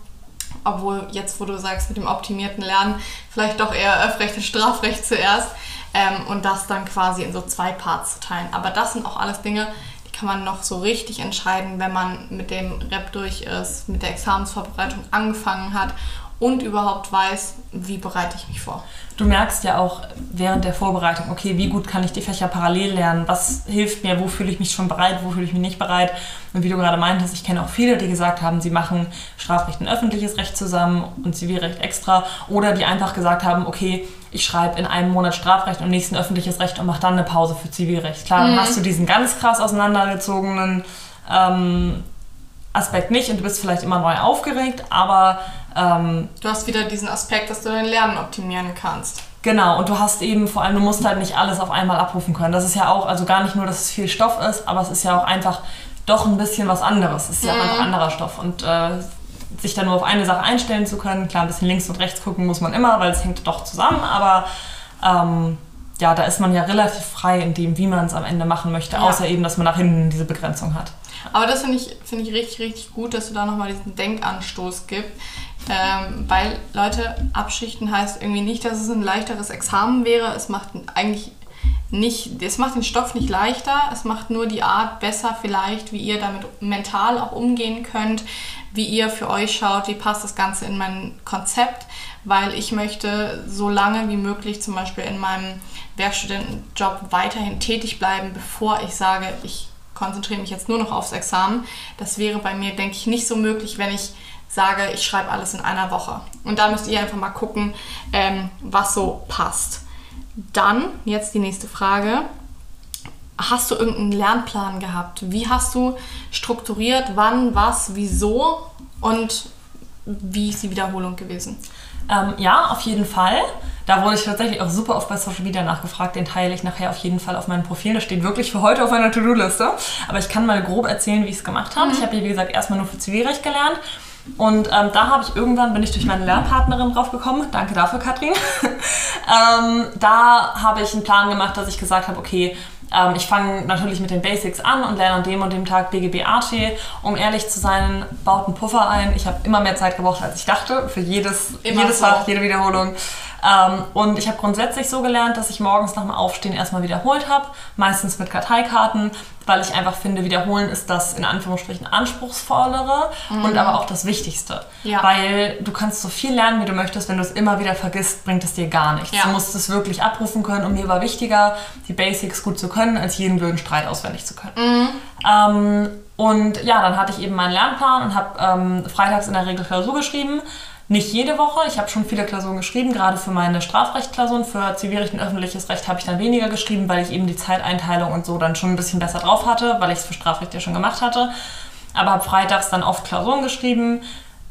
Obwohl jetzt, wo du sagst, mit dem optimierten Lernen, vielleicht doch eher Öffrecht und Strafrecht zuerst. Ähm, und das dann quasi in so zwei Parts zu teilen. Aber das sind auch alles Dinge, kann man noch so richtig entscheiden, wenn man mit dem Rep durch ist, mit der Examensvorbereitung angefangen hat und überhaupt weiß, wie bereite ich mich vor. Du merkst ja auch während der Vorbereitung, okay, wie gut kann ich die Fächer parallel lernen? Was hilft mir? Wo fühle ich mich schon bereit? Wo fühle ich mich nicht bereit? Und wie du gerade meintest, ich kenne auch viele, die gesagt haben, sie machen Strafrecht und öffentliches Recht zusammen und Zivilrecht extra. Oder die einfach gesagt haben, okay, ich schreibe in einem Monat Strafrecht und im nächsten öffentliches Recht und mache dann eine Pause für Zivilrecht. Klar, dann mhm. hast du diesen ganz krass auseinandergezogenen ähm, Aspekt nicht und du bist vielleicht immer neu aufgeregt, aber ähm, du hast wieder diesen Aspekt, dass du dein Lernen optimieren kannst. Genau, und du hast eben vor allem, du musst halt nicht alles auf einmal abrufen können. Das ist ja auch, also gar nicht nur, dass es viel Stoff ist, aber es ist ja auch einfach doch ein bisschen was anderes. Es ist ja mhm. einfach anderer Stoff. Und äh, sich dann nur auf eine Sache einstellen zu können, klar, ein bisschen links und rechts gucken muss man immer, weil es hängt doch zusammen, aber ähm, ja, da ist man ja relativ frei in dem, wie man es am Ende machen möchte, ja. außer eben, dass man nach hinten diese Begrenzung hat. Aber das finde ich, find ich richtig, richtig gut, dass du da nochmal diesen Denkanstoß gibst. Ähm, weil Leute, abschichten heißt irgendwie nicht, dass es ein leichteres Examen wäre. Es macht eigentlich nicht, es macht den Stoff nicht leichter, es macht nur die Art besser vielleicht, wie ihr damit mental auch umgehen könnt, wie ihr für euch schaut, wie passt das Ganze in mein Konzept, weil ich möchte so lange wie möglich zum Beispiel in meinem Werkstudentenjob weiterhin tätig bleiben, bevor ich sage, ich konzentriere mich jetzt nur noch aufs Examen. Das wäre bei mir, denke ich, nicht so möglich, wenn ich sage, ich schreibe alles in einer Woche. Und da müsst ihr einfach mal gucken, ähm, was so passt. Dann, jetzt die nächste Frage. Hast du irgendeinen Lernplan gehabt? Wie hast du strukturiert, wann, was, wieso und wie ist die Wiederholung gewesen? Ähm, ja, auf jeden Fall. Da wurde ich tatsächlich auch super oft bei Social Media nachgefragt. Den teile ich nachher auf jeden Fall auf meinem Profil. Das steht wirklich für heute auf meiner To-Do-Liste. Aber ich kann mal grob erzählen, wie ich es gemacht habe. Mhm. Ich habe hier, wie gesagt, erstmal nur für Zivilrecht gelernt. Und ähm, da habe ich irgendwann, bin ich durch meine Lernpartnerin drauf gekommen. Danke dafür, Katrin. ähm, da habe ich einen Plan gemacht, dass ich gesagt habe, okay, ähm, ich fange natürlich mit den Basics an und lerne an dem und dem Tag BGB AT. Um ehrlich zu sein, baut einen Puffer ein. Ich habe immer mehr Zeit gebraucht, als ich dachte, für jedes, jedes so. Fach, jede Wiederholung. Ähm, und ich habe grundsätzlich so gelernt, dass ich morgens nach dem Aufstehen erstmal wiederholt habe, meistens mit Karteikarten, weil ich einfach finde, wiederholen ist das in Anführungsstrichen anspruchsvollere mhm. und aber auch das Wichtigste. Ja. Weil du kannst so viel lernen, wie du möchtest, wenn du es immer wieder vergisst, bringt es dir gar nichts. Ja. Du musst es wirklich abrufen können und mir war wichtiger, die Basics gut zu können, als jeden blöden Streit auswendig zu können. Mhm. Ähm, und ja, dann hatte ich eben meinen Lernplan und habe ähm, freitags in der Regel Klausur geschrieben nicht jede Woche. Ich habe schon viele Klausuren geschrieben, gerade für meine Strafrechtklausuren. Für Zivilrecht und öffentliches Recht habe ich dann weniger geschrieben, weil ich eben die Zeiteinteilung und so dann schon ein bisschen besser drauf hatte, weil ich es für Strafrecht ja schon gemacht hatte. Aber habe freitags dann oft Klausuren geschrieben,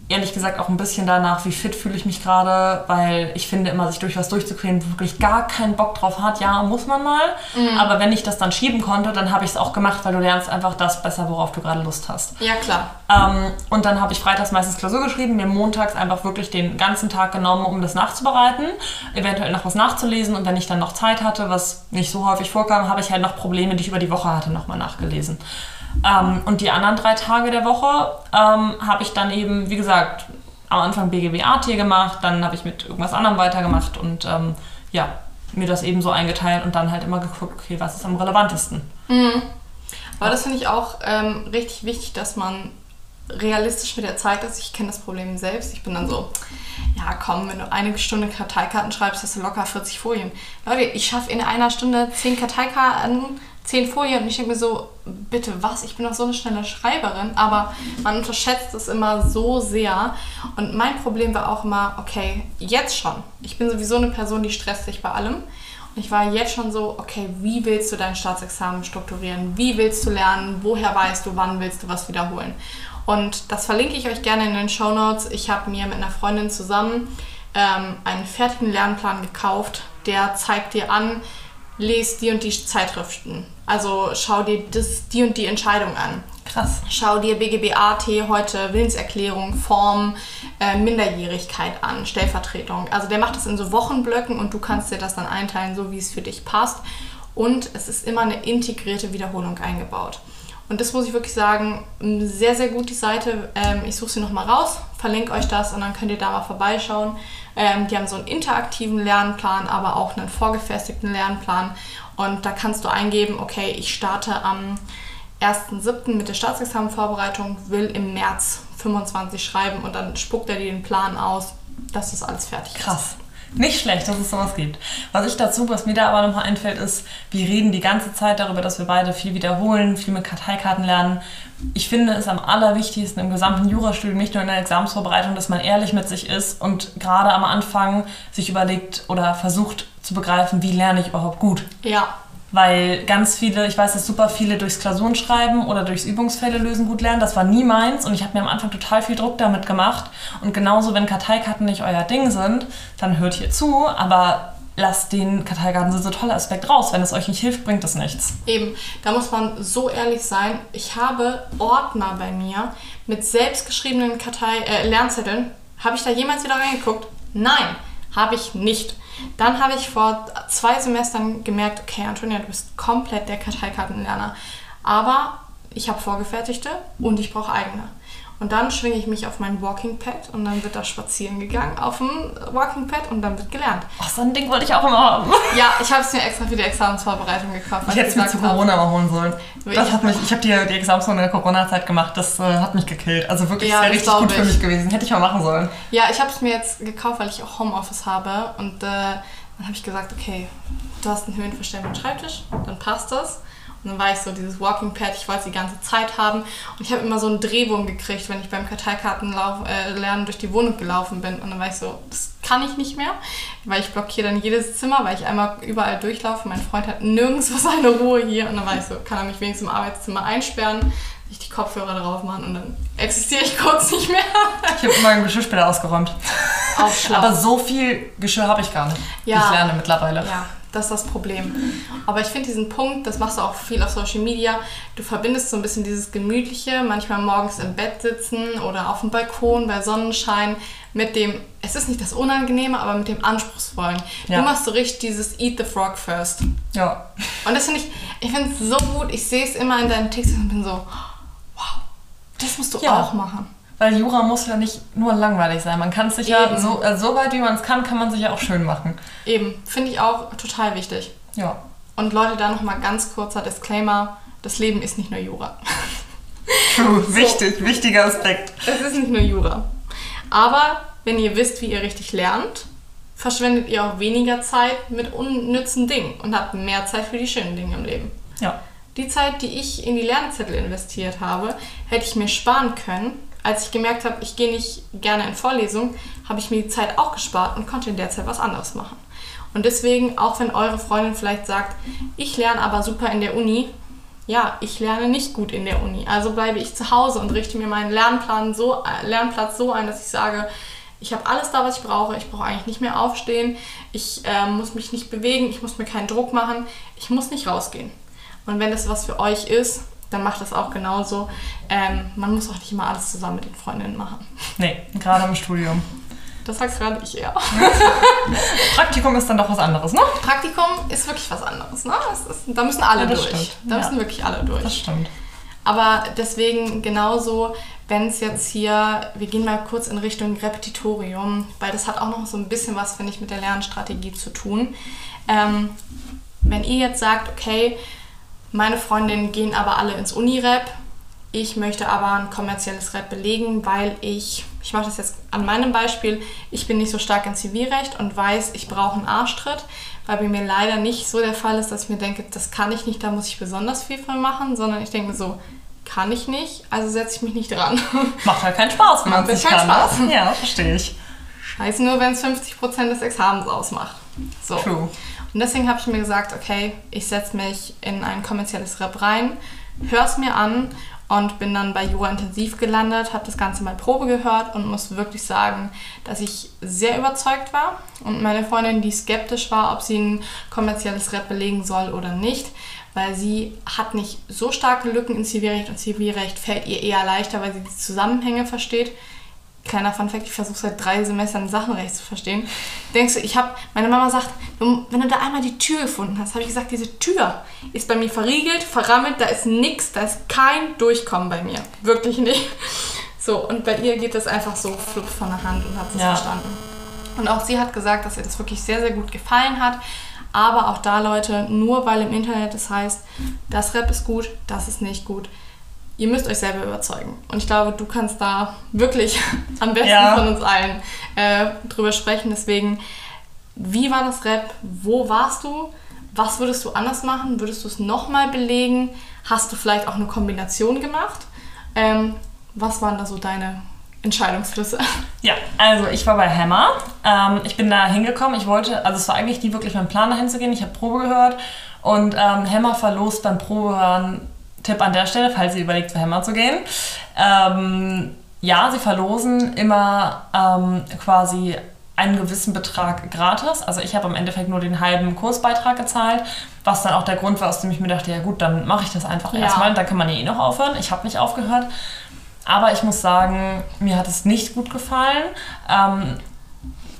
ehrlich gesagt auch ein bisschen danach, wie fit fühle ich mich gerade, weil ich finde immer, sich durch was durchzuquälen, wirklich gar keinen Bock drauf hat, ja, muss man mal. Mhm. Aber wenn ich das dann schieben konnte, dann habe ich es auch gemacht, weil du lernst einfach das besser, worauf du gerade Lust hast. Ja, klar. Ähm, und dann habe ich freitags meistens Klausur geschrieben, mir montags einfach wirklich den ganzen Tag genommen, um das nachzubereiten, eventuell noch was nachzulesen und wenn ich dann noch Zeit hatte, was nicht so häufig vorkam, habe ich halt noch Probleme, die ich über die Woche hatte, nochmal nachgelesen. Ähm, und die anderen drei Tage der Woche ähm, habe ich dann eben, wie gesagt, am Anfang BGB-AT gemacht, dann habe ich mit irgendwas anderem weitergemacht und ähm, ja, mir das eben so eingeteilt und dann halt immer geguckt, okay, was ist am relevantesten. Mhm. Aber das finde ich auch ähm, richtig wichtig, dass man realistisch mit der Zeit ist. Ich kenne das Problem selbst. Ich bin dann so, ja komm, wenn du eine Stunde Karteikarten schreibst, hast du locker 40 Folien. Leute, ich schaffe in einer Stunde 10 Karteikarten zehn Folien und ich denke mir so, bitte was, ich bin doch so eine schnelle Schreiberin, aber man unterschätzt es immer so sehr. Und mein Problem war auch immer, okay, jetzt schon. Ich bin sowieso eine Person, die stresst sich bei allem. Und ich war jetzt schon so, okay, wie willst du dein Staatsexamen strukturieren? Wie willst du lernen? Woher weißt du, wann willst du was wiederholen? Und das verlinke ich euch gerne in den Show Notes. Ich habe mir mit einer Freundin zusammen ähm, einen fertigen Lernplan gekauft, der zeigt dir an, lest die und die Zeitschriften. Also schau dir das, die und die Entscheidung an. Krass. Schau dir BGBAT heute Willenserklärung, Form, äh, Minderjährigkeit an, Stellvertretung. Also der macht das in so Wochenblöcken und du kannst dir das dann einteilen, so wie es für dich passt. Und es ist immer eine integrierte Wiederholung eingebaut. Und das muss ich wirklich sagen, sehr, sehr gut die Seite. Ähm, ich suche sie nochmal raus, verlinke euch das und dann könnt ihr da mal vorbeischauen. Ähm, die haben so einen interaktiven Lernplan, aber auch einen vorgefestigten Lernplan. Und da kannst du eingeben, okay, ich starte am 1.7. mit der Staatsexamenvorbereitung, will im März 25 schreiben und dann spuckt er dir den Plan aus, dass das alles fertig Krass. ist. Krass. Nicht schlecht, dass es sowas gibt. Was ich dazu, was mir da aber nochmal einfällt, ist, wir reden die ganze Zeit darüber, dass wir beide viel wiederholen, viel mit Karteikarten lernen. Ich finde es am allerwichtigsten im gesamten Jurastudium, nicht nur in der Examsvorbereitung, dass man ehrlich mit sich ist und gerade am Anfang sich überlegt oder versucht zu begreifen, wie lerne ich überhaupt gut. Ja, Weil ganz viele, ich weiß, dass super viele durchs Klausurenschreiben oder durchs Übungsfälle lösen gut lernen. Das war nie meins und ich habe mir am Anfang total viel Druck damit gemacht. Und genauso, wenn Karteikarten nicht euer Ding sind, dann hört hier zu, aber lasst den Karteikarten so tolle Aspekt raus. Wenn es euch nicht hilft, bringt es nichts. Eben, da muss man so ehrlich sein. Ich habe Ordner bei mir mit selbstgeschriebenen Kartei äh, Lernzetteln. Habe ich da jemals wieder reingeguckt? Nein, habe ich nicht. Dann habe ich vor zwei Semestern gemerkt, okay, Antonia, du bist komplett der Karteikartenlerner. Aber ich habe vorgefertigte und ich brauche eigene. Und dann schwinge ich mich auf mein Walking Pad und dann wird da spazieren gegangen auf dem Walking Pad und dann wird gelernt. Ach, so ein Ding wollte ich auch immer haben. Ja, ich habe es mir extra für die Examensvorbereitung gekauft. Ich hätte es mir zu habe, Corona mal holen sollen. Ich- Das hat mich, ich habe die, die Examensrunde in der Corona-Zeit gemacht, das äh, hat mich gekillt. Also wirklich Ja, sehr richtig gut für ich. mich gewesen. Hätte ich mal machen sollen. Ja, ich habe es mir jetzt gekauft, weil ich auch Homeoffice habe. Und äh, dann habe ich gesagt, okay, du hast einen höhenverstellbaren Schreibtisch, dann passt das. Und dann war ich so dieses Walking Pad, ich wollte es die ganze Zeit haben. Und ich habe immer so einen Drehwurm gekriegt, wenn ich beim Karteikartenlauf äh, durch die Wohnung gelaufen bin. Und dann war ich so, das kann ich nicht mehr, weil ich blockiere dann jedes Zimmer, weil ich einmal überall durchlaufe. Mein Freund hat nirgendwo seine Ruhe hier. Und dann war ich so, kann er mich wenigstens im Arbeitszimmer einsperren, sich die Kopfhörer drauf machen und dann existiere ich kurz nicht mehr. Ich habe immer einen Geschirrspüler ausgeräumt. Auch schlau. Aber so viel Geschirr habe ich gar nicht. Ja. Ich lerne mittlerweile. Ja, das ist das Problem. Aber ich finde diesen Punkt, das machst du auch viel auf Social Media, du verbindest so ein bisschen dieses Gemütliche, manchmal morgens im Bett sitzen oder auf dem Balkon bei Sonnenschein mit dem, es ist nicht das Unangenehme, aber mit dem Anspruchsvollen. Ja. Du machst so richtig dieses Eat the Frog first. Ja. Und das finde ich, ich finde es so gut, ich sehe es immer in deinen TikToks und bin so, wow, das musst du Ja. auch machen. Weil Jura muss ja nicht nur langweilig sein. Man kann es sich ja so, äh, so weit, wie man es kann, kann man sich ja auch schön machen. Eben, finde ich auch total wichtig. Ja. Und Leute, da nochmal ganz kurzer Disclaimer, das Leben ist nicht nur Jura. True. Wichtig, wichtiger Aspekt. Es ist nicht nur Jura. Aber wenn ihr wisst, wie ihr richtig lernt, verschwendet ihr auch weniger Zeit mit unnützen Dingen und habt mehr Zeit für die schönen Dinge im Leben. Ja. Die Zeit, die ich in die Lernzettel investiert habe, hätte ich mir sparen können. Als ich gemerkt habe, ich gehe nicht gerne in Vorlesungen, habe ich mir die Zeit auch gespart und konnte in der Zeit was anderes machen. Und deswegen, auch wenn eure Freundin vielleicht sagt, ich lerne aber super in der Uni, ja, ich lerne nicht gut in der Uni. Also bleibe ich zu Hause und richte mir meinen Lernplan so, äh, Lernplatz so ein, dass ich sage, ich habe alles da, was ich brauche. Ich brauche eigentlich nicht mehr aufstehen. Ich äh, muss mich nicht bewegen. Ich muss mir keinen Druck machen. Ich muss nicht rausgehen. Und wenn das was für euch ist, dann macht das auch genauso. Ähm, man muss auch nicht immer alles zusammen mit den Freundinnen machen. Nee, gerade im Studium. Das sagst gerade ich eher. Praktikum ist dann doch was anderes, ne? Praktikum ist wirklich was anderes. Ne? Ist, da müssen alle Ja, durch. stimmt. Da Ja. müssen wirklich alle durch. Das stimmt. Aber deswegen genauso, wenn es jetzt hier, wir gehen mal kurz in Richtung Repetitorium, weil das hat auch noch so ein bisschen was, finde ich, mit der Lernstrategie zu tun. Ähm, wenn ihr jetzt sagt, okay, meine Freundinnen gehen aber alle ins Unirep, ich möchte aber ein kommerzielles Rep belegen, weil ich, ich mache das jetzt an meinem Beispiel, ich bin nicht so stark in Zivilrecht und weiß, ich brauche einen Arschtritt, weil bei mir leider nicht so der Fall ist, dass ich mir denke, das kann ich nicht, da muss ich besonders viel von machen, sondern ich denke mir so, kann ich nicht, also setze ich mich nicht dran. Macht halt keinen Spaß, wenn man Macht es nicht kann. Spaß. ne? Ja, verstehe ich. Scheiße nur, wenn es 50% des Examens ausmacht. So. True. Und deswegen habe ich mir gesagt, okay, ich setze mich in ein kommerzielles Rep rein, höre es mir an und bin dann bei Jura Intensiv gelandet, habe das Ganze mal Probe gehört und muss wirklich sagen, dass ich sehr überzeugt war. Und meine Freundin, die skeptisch war, ob sie ein kommerzielles Rep belegen soll oder nicht, weil sie hat nicht so starke Lücken in Zivilrecht und Zivilrecht fällt ihr eher leichter, weil sie die Zusammenhänge versteht. Kleiner Funfact, ich versuche seit drei Semestern Sachenrecht zu verstehen. Denkst du, ich habe, meine Mama sagt, wenn du da einmal die Tür gefunden hast, habe ich gesagt, diese Tür ist bei mir verriegelt, verrammelt, da ist nichts, da ist kein Durchkommen bei mir. Wirklich nicht. So, und bei ihr geht das einfach so flupp von der Hand und hat es Ja. verstanden. Und auch sie hat gesagt, dass ihr das wirklich sehr, sehr gut gefallen hat. Aber auch da, Leute, nur weil im Internet es heißt, das Rap ist gut, das ist nicht gut. Ihr müsst euch selber überzeugen. Und ich glaube, du kannst da wirklich am besten Ja. von uns allen äh, drüber sprechen. Deswegen wie war das Rap? Wo warst du? Was würdest du anders machen? Würdest du es nochmal belegen? Hast du vielleicht auch eine Kombination gemacht? Ähm, was waren da so deine Entscheidungsflüsse? Ja, also ich war bei Hammer. Ähm, ich bin da hingekommen. Ich wollte, also es war eigentlich nie wirklich mein Plan, da hinzugehen. Ich habe Probe gehört und ähm, Hammer verlost beim Probehören. Tipp an der Stelle, falls ihr überlegt, zu Hammer zu gehen. Ähm, ja, sie verlosen immer ähm, quasi einen gewissen Betrag gratis. Also ich habe im Endeffekt nur den halben Kursbeitrag gezahlt, was dann auch der Grund war, aus dem ich mir dachte, ja gut, dann mache ich das einfach ja. erstmal, dann kann man ja eh noch aufhören. Ich habe nicht aufgehört. Aber ich muss sagen, mir hat es nicht gut gefallen. Ähm,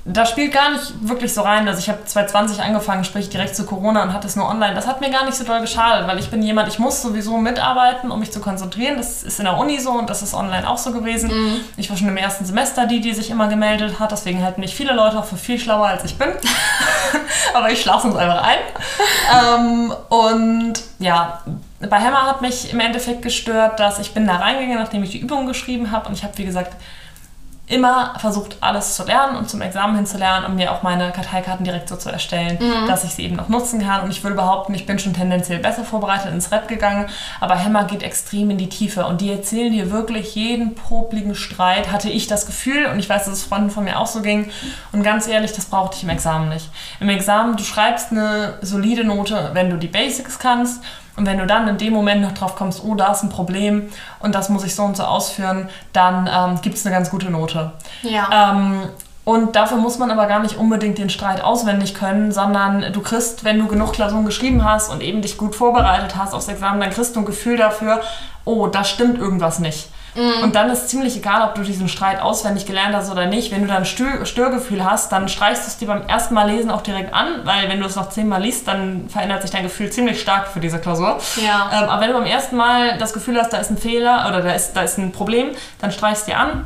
da spielt gar nicht wirklich so rein. Also ich habe 2020 angefangen, sprich direkt zu Corona und hatte es nur online. Das hat mir gar nicht so doll geschadet, weil ich bin jemand, ich muss sowieso mitarbeiten, um mich zu konzentrieren. Das ist in der Uni so und das ist online auch so gewesen. Mhm. Ich war schon im ersten Semester die, die sich immer gemeldet hat. Deswegen halten mich viele Leute auch für viel schlauer, als ich bin. Aber ich schlafe uns einfach ein. ähm, und ja, bei Hammer hat mich im Endeffekt gestört, dass ich bin da reingegangen, nachdem ich die Übung geschrieben habe und ich habe, wie gesagt, immer versucht, alles zu lernen und zum Examen hinzulernen, um mir auch meine Karteikarten direkt so zu erstellen, mhm. dass ich sie eben noch nutzen kann. Und ich würde behaupten, ich bin schon tendenziell besser vorbereitet ins Rap gegangen, aber Hammer geht extrem in die Tiefe und die erzählen dir wirklich jeden popligen Streit, hatte ich das Gefühl und ich weiß, dass es Freunden von mir auch so ging. Und ganz ehrlich, das brauchte ich im Examen nicht. Im Examen, du schreibst eine solide Note, wenn du die Basics kannst und wenn du dann in dem Moment noch drauf kommst, oh, da ist ein Problem und das muss ich so und so ausführen, dann ähm, gibt es eine ganz gute Note. Ja. Ähm, und dafür muss man aber gar nicht unbedingt den Streit auswendig können, sondern du kriegst, wenn du genug Klausuren geschrieben hast und eben dich gut vorbereitet hast aufs Examen, dann kriegst du ein Gefühl dafür, oh, da stimmt irgendwas nicht. Mhm. Und dann ist ziemlich egal, ob du diesen Streit auswendig gelernt hast oder nicht. Wenn du dann Stör Störgefühl hast, dann streichst du es dir beim ersten Mal lesen auch direkt an, weil wenn du es noch zehnmal liest, dann verändert sich dein Gefühl ziemlich stark für diese Klausur. Ja. Ähm, aber wenn du beim ersten Mal das Gefühl hast, da ist ein Fehler oder da ist, da ist ein Problem, dann streichst du dir an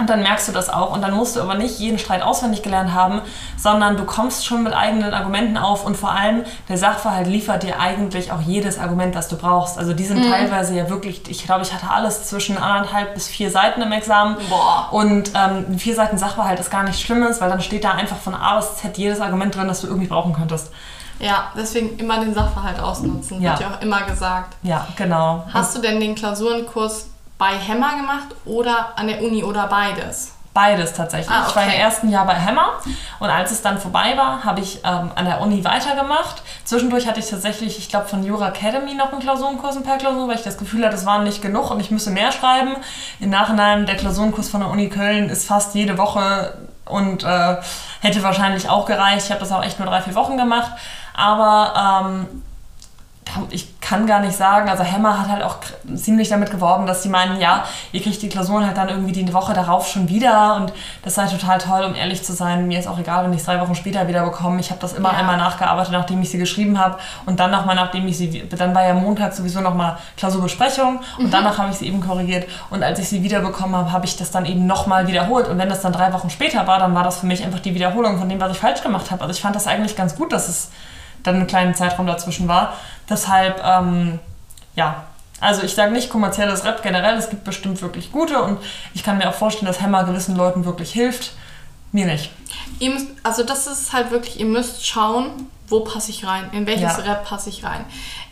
und dann merkst du das auch. Und dann musst du aber nicht jeden Streit auswendig gelernt haben, sondern du kommst schon mit eigenen Argumenten auf. Und vor allem, der Sachverhalt liefert dir eigentlich auch jedes Argument, das du brauchst. Also die sind mhm. teilweise ja wirklich, ich glaube, ich hatte alles zwischen anderthalb bis vier Seiten im Examen. Boah. Und ähm, vier Seiten Sachverhalt ist gar nichts Schlimmes, weil dann steht da einfach von A bis Z jedes Argument drin, das du irgendwie brauchen könntest. Ja, deswegen immer den Sachverhalt ausnutzen, ja. wird ja auch immer gesagt. Ja, genau. Hast du denn den Klausurenkurs bei Hammer gemacht oder an der Uni oder beides? Beides tatsächlich. Ah, okay. Ich war im ersten Jahr bei Hammer und als es dann vorbei war, habe ich ähm, an der Uni weitergemacht. Zwischendurch hatte ich tatsächlich, ich glaube, von Jura Academy noch einen Klausurenkurs ein paar Klausuren, weil ich das Gefühl hatte, das waren nicht genug und ich müsste mehr schreiben. Im Nachhinein, der Klausurenkurs von der Uni Köln ist fast jede Woche und äh, hätte wahrscheinlich auch gereicht. Ich habe das auch echt nur drei, vier Wochen gemacht. Aber ähm, ich kann gar nicht sagen, also Hammer hat halt auch ziemlich damit geworben, dass sie meinen, ja, ihr kriegt die Klausuren halt dann irgendwie die Woche darauf schon wieder und das sei total toll, um ehrlich zu sein. Mir ist auch egal, wenn ich es drei Wochen später wieder bekomme. Ich habe das immer ja. einmal nachgearbeitet, nachdem ich sie geschrieben habe und dann nochmal, nachdem ich sie, dann war ja Montag sowieso nochmal Klausurbesprechung und mhm. danach habe ich sie eben korrigiert und als ich sie wiederbekommen habe, habe ich das dann eben nochmal wiederholt und wenn das dann drei Wochen später war, dann war das für mich einfach die Wiederholung von dem, was ich falsch gemacht habe. Also ich fand das eigentlich ganz gut, dass es dann einen kleinen Zeitraum dazwischen war. Deshalb, ähm, ja, also ich sage nicht kommerzielles Rap generell, es gibt bestimmt wirklich gute und ich kann mir auch vorstellen, dass Hammer gewissen Leuten wirklich hilft. Mir nicht. Ihr müsst, also das ist halt wirklich, ihr müsst schauen, wo passe ich rein, in welches ja. Rap passe ich rein.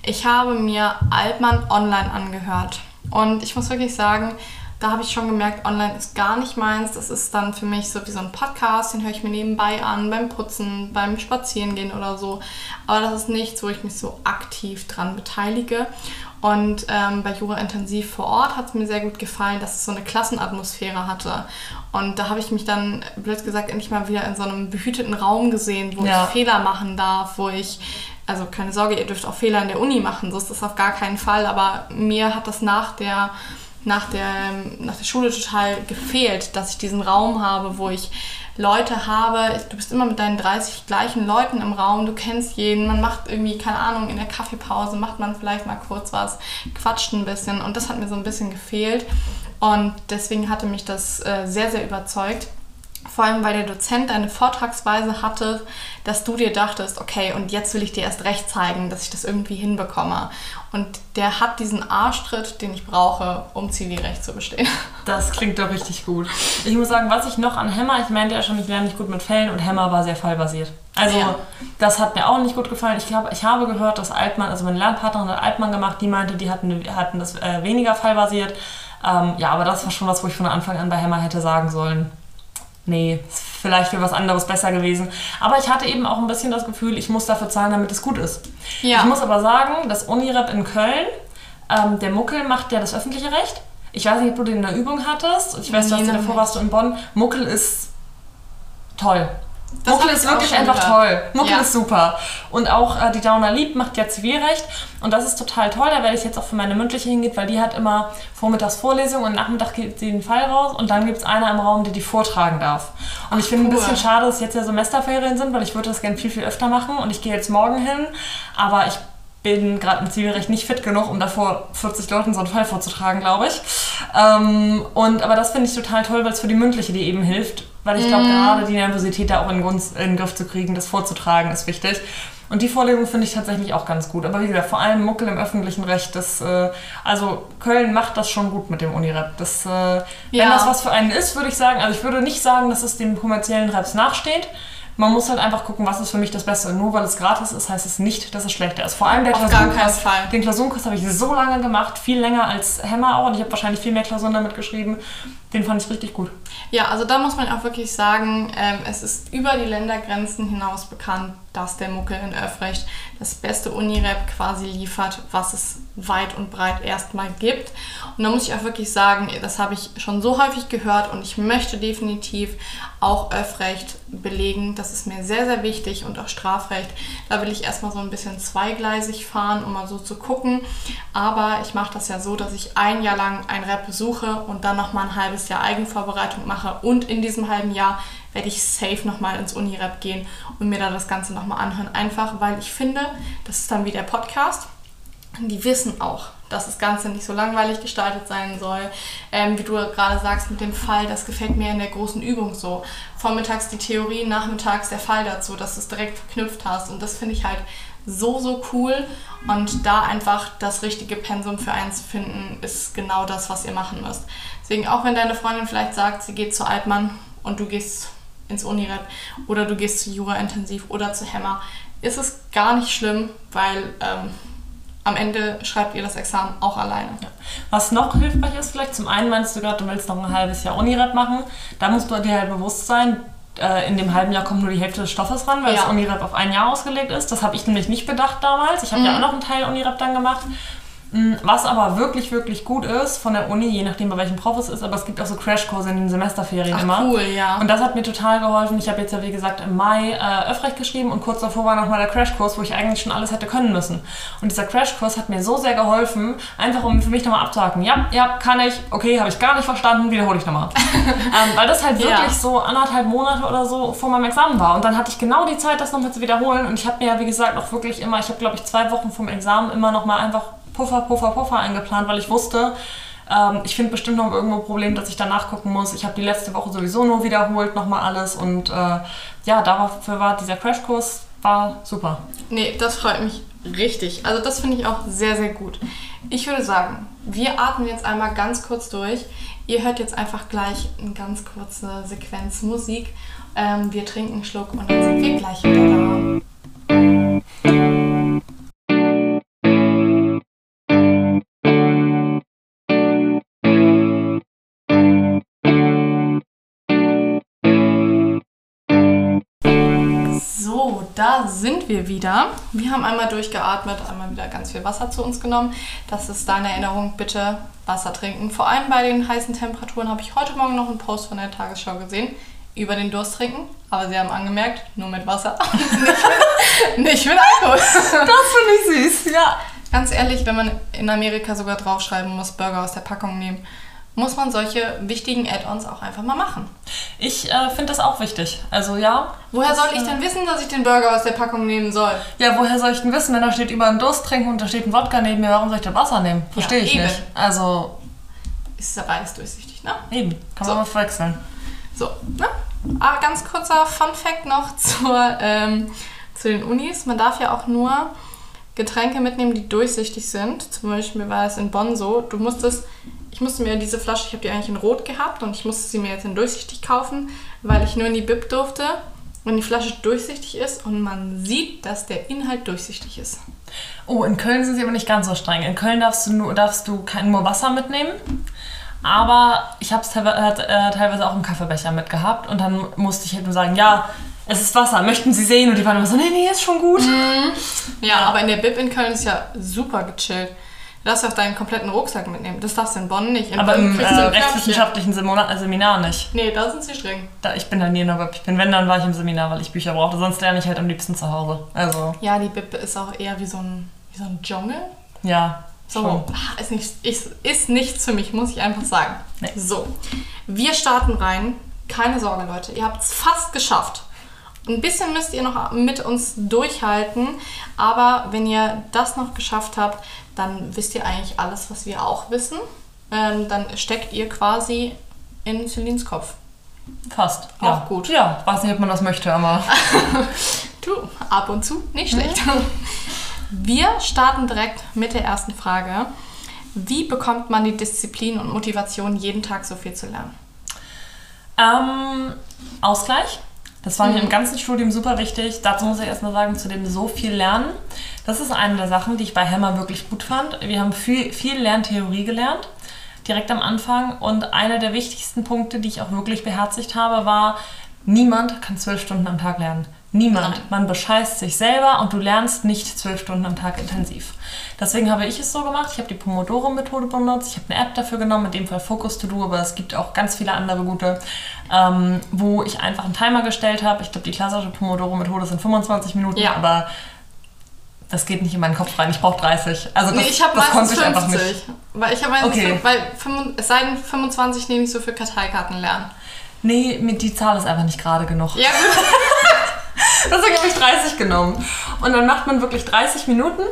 Ich habe mir Altmann online angehört und ich muss wirklich sagen, da habe ich schon gemerkt, online ist gar nicht meins. Das ist dann für mich so wie so ein Podcast, den höre ich mir nebenbei an, beim Putzen, beim Spazierengehen oder so. Aber das ist nichts, wo ich mich so aktiv dran beteilige. Und ähm, bei Jura Intensiv vor Ort hat es mir sehr gut gefallen, dass es so eine Klassenatmosphäre hatte. Und da habe ich mich dann, blöd gesagt, endlich mal wieder in so einem behüteten Raum gesehen, wo ja. ich Fehler machen darf, wo ich also keine Sorge, ihr dürft auch Fehler in der Uni machen, so ist das auf gar keinen Fall, aber mir hat das nach der nach der, nach der Schule total gefehlt, dass ich diesen Raum habe, wo ich Leute habe. Du bist immer mit deinen 30 gleichen Leuten im Raum, du kennst jeden, man macht irgendwie, keine Ahnung, in der Kaffeepause macht man vielleicht mal kurz was, quatscht ein bisschen und das hat mir so ein bisschen gefehlt und deswegen hatte mich das äh, sehr, sehr überzeugt. Vor allem weil der Dozent eine Vortragsweise hatte, dass du dir dachtest, okay, und jetzt will ich dir erst recht zeigen, dass ich das irgendwie hinbekomme. Und der hat diesen Arschtritt, den ich brauche, um Zivilrecht zu bestehen. Das klingt doch richtig gut. Ich muss sagen, was ich noch an Hammer, ich meinte ja schon, ich lerne nicht gut mit Fällen und Hammer war sehr fallbasiert. Also ja. das hat mir auch nicht gut gefallen. Ich glaube, ich habe gehört, dass Altmann, also meine Lernpartnerin hat Altmann gemacht, die meinte, die hatten, hatten das äh, weniger fallbasiert. Ähm, ja, aber das war schon was, wo ich von Anfang an bei Hammer hätte sagen sollen, nee, vielleicht wäre was anderes besser gewesen. Aber ich hatte eben auch ein bisschen das Gefühl, ich muss dafür zahlen, damit es gut ist. Ja. Ich muss aber sagen, das Unirep in Köln, ähm, der Muckel macht ja das öffentliche Recht. Ich weiß nicht, ob du den in der Übung hattest. Ich weiß, nee, du hast davor warst du in Bonn. Muckel ist toll. Das Muckel ist wirklich einfach toll. Muckel ja. ist super. Und auch äh, die Downer Lieb macht ja Zivilrecht. Und das ist total toll. Da werde ich jetzt auch für meine mündliche hingehen, weil die hat immer vormittags Vorlesung und Nachmittag geht sie den Fall raus. Und dann gibt es einer im Raum, der die vortragen darf. Und Ach, ich finde cool. ein bisschen schade, dass jetzt ja Semesterferien sind, weil ich würde das gerne viel, viel öfter machen. Und ich gehe jetzt morgen hin. Aber ich bin gerade im Zivilrecht nicht fit genug, um davor 40 Leuten so einen Fall vorzutragen, glaube ich. Ähm, und, aber das finde ich total toll, weil es für die mündliche die eben hilft weil ich glaube, mm. gerade die Nervosität da auch in, in den Griff zu kriegen, das vorzutragen, ist wichtig. Und die Vorlesung finde ich tatsächlich auch ganz gut. Aber wie gesagt, vor allem Muckel im öffentlichen Recht, das, äh, also Köln macht das schon gut mit dem Unirep. Das, äh, ja. Wenn das was für einen ist, würde ich sagen, also ich würde nicht sagen, dass es dem kommerziellen Reps nachsteht. Man muss halt einfach gucken, was ist für mich das Beste. Und nur weil es gratis ist, heißt es nicht, dass es schlechter ist. Vor allem der Klausurenkurs. Den Klausurenkurs habe ich so lange gemacht, viel länger als Hammer auch. Und ich habe wahrscheinlich viel mehr Klausuren damit geschrieben. Den fand ich richtig gut. Ja, also da muss man auch wirklich sagen, ähm, es ist über die Ländergrenzen hinaus bekannt, dass der Muckel in Öffrecht das beste Unirep quasi liefert, was es weit und breit erstmal gibt. Und da muss ich auch wirklich sagen, das habe ich schon so häufig gehört und ich möchte definitiv auch Öffrecht belegen. Das ist mir sehr, sehr wichtig und auch Strafrecht. Da will ich erstmal so ein bisschen zweigleisig fahren, um mal so zu gucken. Aber ich mache das ja so, dass ich ein Jahr lang ein Rep besuche und dann nochmal ein halbes Jahr Eigenvorbereitung mache und in diesem halben Jahr werde ich safe nochmal ins Unirep gehen und mir da das Ganze nochmal anhören. Einfach, weil ich finde, das ist dann wie der Podcast. Die wissen auch, dass das Ganze nicht so langweilig gestaltet sein soll. Ähm, wie du gerade sagst mit dem Fall, das gefällt mir in der großen Übung so. Vormittags die Theorie, nachmittags der Fall dazu, dass du es direkt verknüpft hast. Und das finde ich halt so, so cool. Und da einfach das richtige Pensum für einen zu finden, ist genau das, was ihr machen müsst. Deswegen, auch wenn deine Freundin vielleicht sagt, sie geht zu Altmann und du gehst ins Unirep oder du gehst zu Jura Intensiv oder zu Hammer, ist es gar nicht schlimm, weil ähm, am Ende schreibt ihr das Examen auch alleine. Ja. Was noch hilfreich ist, vielleicht zum einen meinst du gerade, du willst noch ein halbes Jahr Unirep machen, da musst du dir halt bewusst sein, äh, in dem halben Jahr kommt nur die Hälfte des Stoffes ran, weil ja. das Unirep auf ein Jahr ausgelegt ist. Das habe ich nämlich nicht bedacht damals. Ich habe mhm. ja auch noch einen Teil Unirep dann gemacht. Mm, was aber wirklich, wirklich gut ist von der Uni, je nachdem bei welchem Prof es ist, aber es gibt auch so Crashkurse in den Semesterferien Ach, immer. cool, ja. Und das hat mir total geholfen. Ich habe jetzt ja, wie gesagt, im Mai äh, Öffrecht geschrieben und kurz davor war nochmal der Crashkurs, wo ich eigentlich schon alles hätte können müssen. Und dieser Crashkurs hat mir so sehr geholfen, einfach um für mich nochmal abzuhaken. Ja, ja, kann ich. Okay, habe ich gar nicht verstanden, wiederhole ich nochmal. ähm, weil das halt wirklich ja. so anderthalb Monate oder so vor meinem Examen war. Und dann hatte ich genau die Zeit, das nochmal zu wiederholen. Und ich habe mir ja, wie gesagt, auch wirklich immer, ich habe glaube ich zwei Wochen vom Examen immer nochmal einfach Puffer, Puffer, Puffer eingeplant, weil ich wusste, ähm, ich finde bestimmt noch irgendwo ein Problem, dass ich danach gucken muss. Ich habe die letzte Woche sowieso nur wiederholt, nochmal alles. Und äh, ja, dafür war dieser Crashkurs war super. Nee, das freut mich richtig. Also das finde ich auch sehr, sehr gut. Ich würde sagen, wir atmen jetzt einmal ganz kurz durch. Ihr hört jetzt einfach gleich eine ganz kurze Sequenz Musik. Ähm, wir trinken einen Schluck und dann sind wir gleich wieder da. Da sind wir wieder. Wir haben einmal durchgeatmet, einmal wieder ganz viel Wasser zu uns genommen. Das ist deine Erinnerung, bitte Wasser trinken. Vor allem bei den heißen Temperaturen habe ich heute Morgen noch einen Post von der Tagesschau gesehen über den Durst trinken. Aber sie haben angemerkt, nur mit Wasser, nicht, mit, nicht mit Alkohol. Das finde ich süß, ja. Ganz ehrlich, wenn man in Amerika sogar draufschreiben muss, Burger aus der Packung nehmen, muss man solche wichtigen Add-ons auch einfach mal machen. Ich äh, finde das auch wichtig. Also ja. Woher soll ich denn wissen, dass ich den Burger aus der Packung nehmen soll? Ja, woher soll ich denn wissen, wenn da steht über einen Durst trinken und da steht ein Wodka neben mir, warum soll ich da Wasser nehmen? Verstehe ja, ich eben. nicht. Also. Ist ja beides durchsichtig, ne? Eben. Kann so. man mal verwechseln. So, ne? Ah, ganz kurzer Fun Fact noch zur, ähm, zu den Unis. Man darf ja auch nur Getränke mitnehmen, die durchsichtig sind. Zum Beispiel war es in Bonn so, du musstest, ich musste mir diese Flasche, ich habe die eigentlich in Rot gehabt und ich musste sie mir jetzt in durchsichtig kaufen, weil ich nur in die Bib durfte wenn die Flasche durchsichtig ist und man sieht, dass der Inhalt durchsichtig ist. Oh, in Köln sind sie aber nicht ganz so streng. In Köln darfst du nur, darfst du kein, nur Wasser mitnehmen. Aber ich habe es teilweise, äh, teilweise auch im Kaffeebecher mitgehabt und dann musste ich halt nur sagen, ja, es ist Wasser, möchten Sie sehen? Und die waren immer so, nee, nee, ist schon gut. Mhm. Ja, aber in der Bib in Köln ist ja super gechillt. Du darfst auch deinen kompletten Rucksack mitnehmen. Das darfst du in Bonn nicht. In aber Bonn im äh, rechtswissenschaftlichen Seminar, Seminar nicht. Nee, da sind sie streng. Da, ich bin da nie in der Bib. Ich bin, wenn, dann war ich im Seminar, weil ich Bücher brauchte. Sonst lerne ich halt am liebsten zu Hause. Also. Ja, die Bib ist auch eher wie so ein, wie so ein Dschungel. Ja, so, schon. Ah, ist, nicht, ist, ist nichts für mich, muss ich einfach sagen. Nee. So, wir starten rein. Keine Sorge, Leute. Ihr habt es fast geschafft. Ein bisschen müsst ihr noch mit uns durchhalten, aber wenn ihr das noch geschafft habt, dann wisst ihr eigentlich alles, was wir auch wissen. Ähm, dann steckt ihr quasi in Celines Kopf. Fast. Auch ja. gut. Ja, weiß nicht, ob man das möchte, aber. du, ab und zu, nicht schlecht. Mhm. Wir starten direkt mit der ersten Frage. Wie bekommt man die Disziplin und Motivation, jeden Tag so viel zu lernen? Ähm, Ausgleich. Das war mir im mhm. ganzen Studium super wichtig. Dazu muss ich erstmal sagen, zu dem so viel lernen. Das ist eine der Sachen, die ich bei Hammer wirklich gut fand. Wir haben viel, viel Lerntheorie gelernt, direkt am Anfang. Und einer der wichtigsten Punkte, die ich auch wirklich beherzigt habe, war, niemand kann zwölf Stunden am Tag lernen. Niemand. Nein. Man bescheißt sich selber und du lernst nicht zwölf Stunden am Tag intensiv. Deswegen habe ich es so gemacht. Ich habe die Pomodoro-Methode benutzt. Ich habe eine App dafür genommen, in dem Fall Focus To Do, aber es gibt auch ganz viele andere gute, ähm, wo ich einfach einen Timer gestellt habe. Ich glaube, die klassische Pomodoro-Methode sind 25 Minuten, ja. aber das geht nicht in meinen Kopf rein. Ich brauche 30. Also das, nee, ich habe meistens ich 50. Weil ich habe okay. weil es sei denn 25 nehme ich so für Karteikarten lernen. Nee, die Zahl ist einfach nicht gerade genug. Ja, gut. Deswegen habe ich 30 genommen. Und dann macht man wirklich 30 Minuten,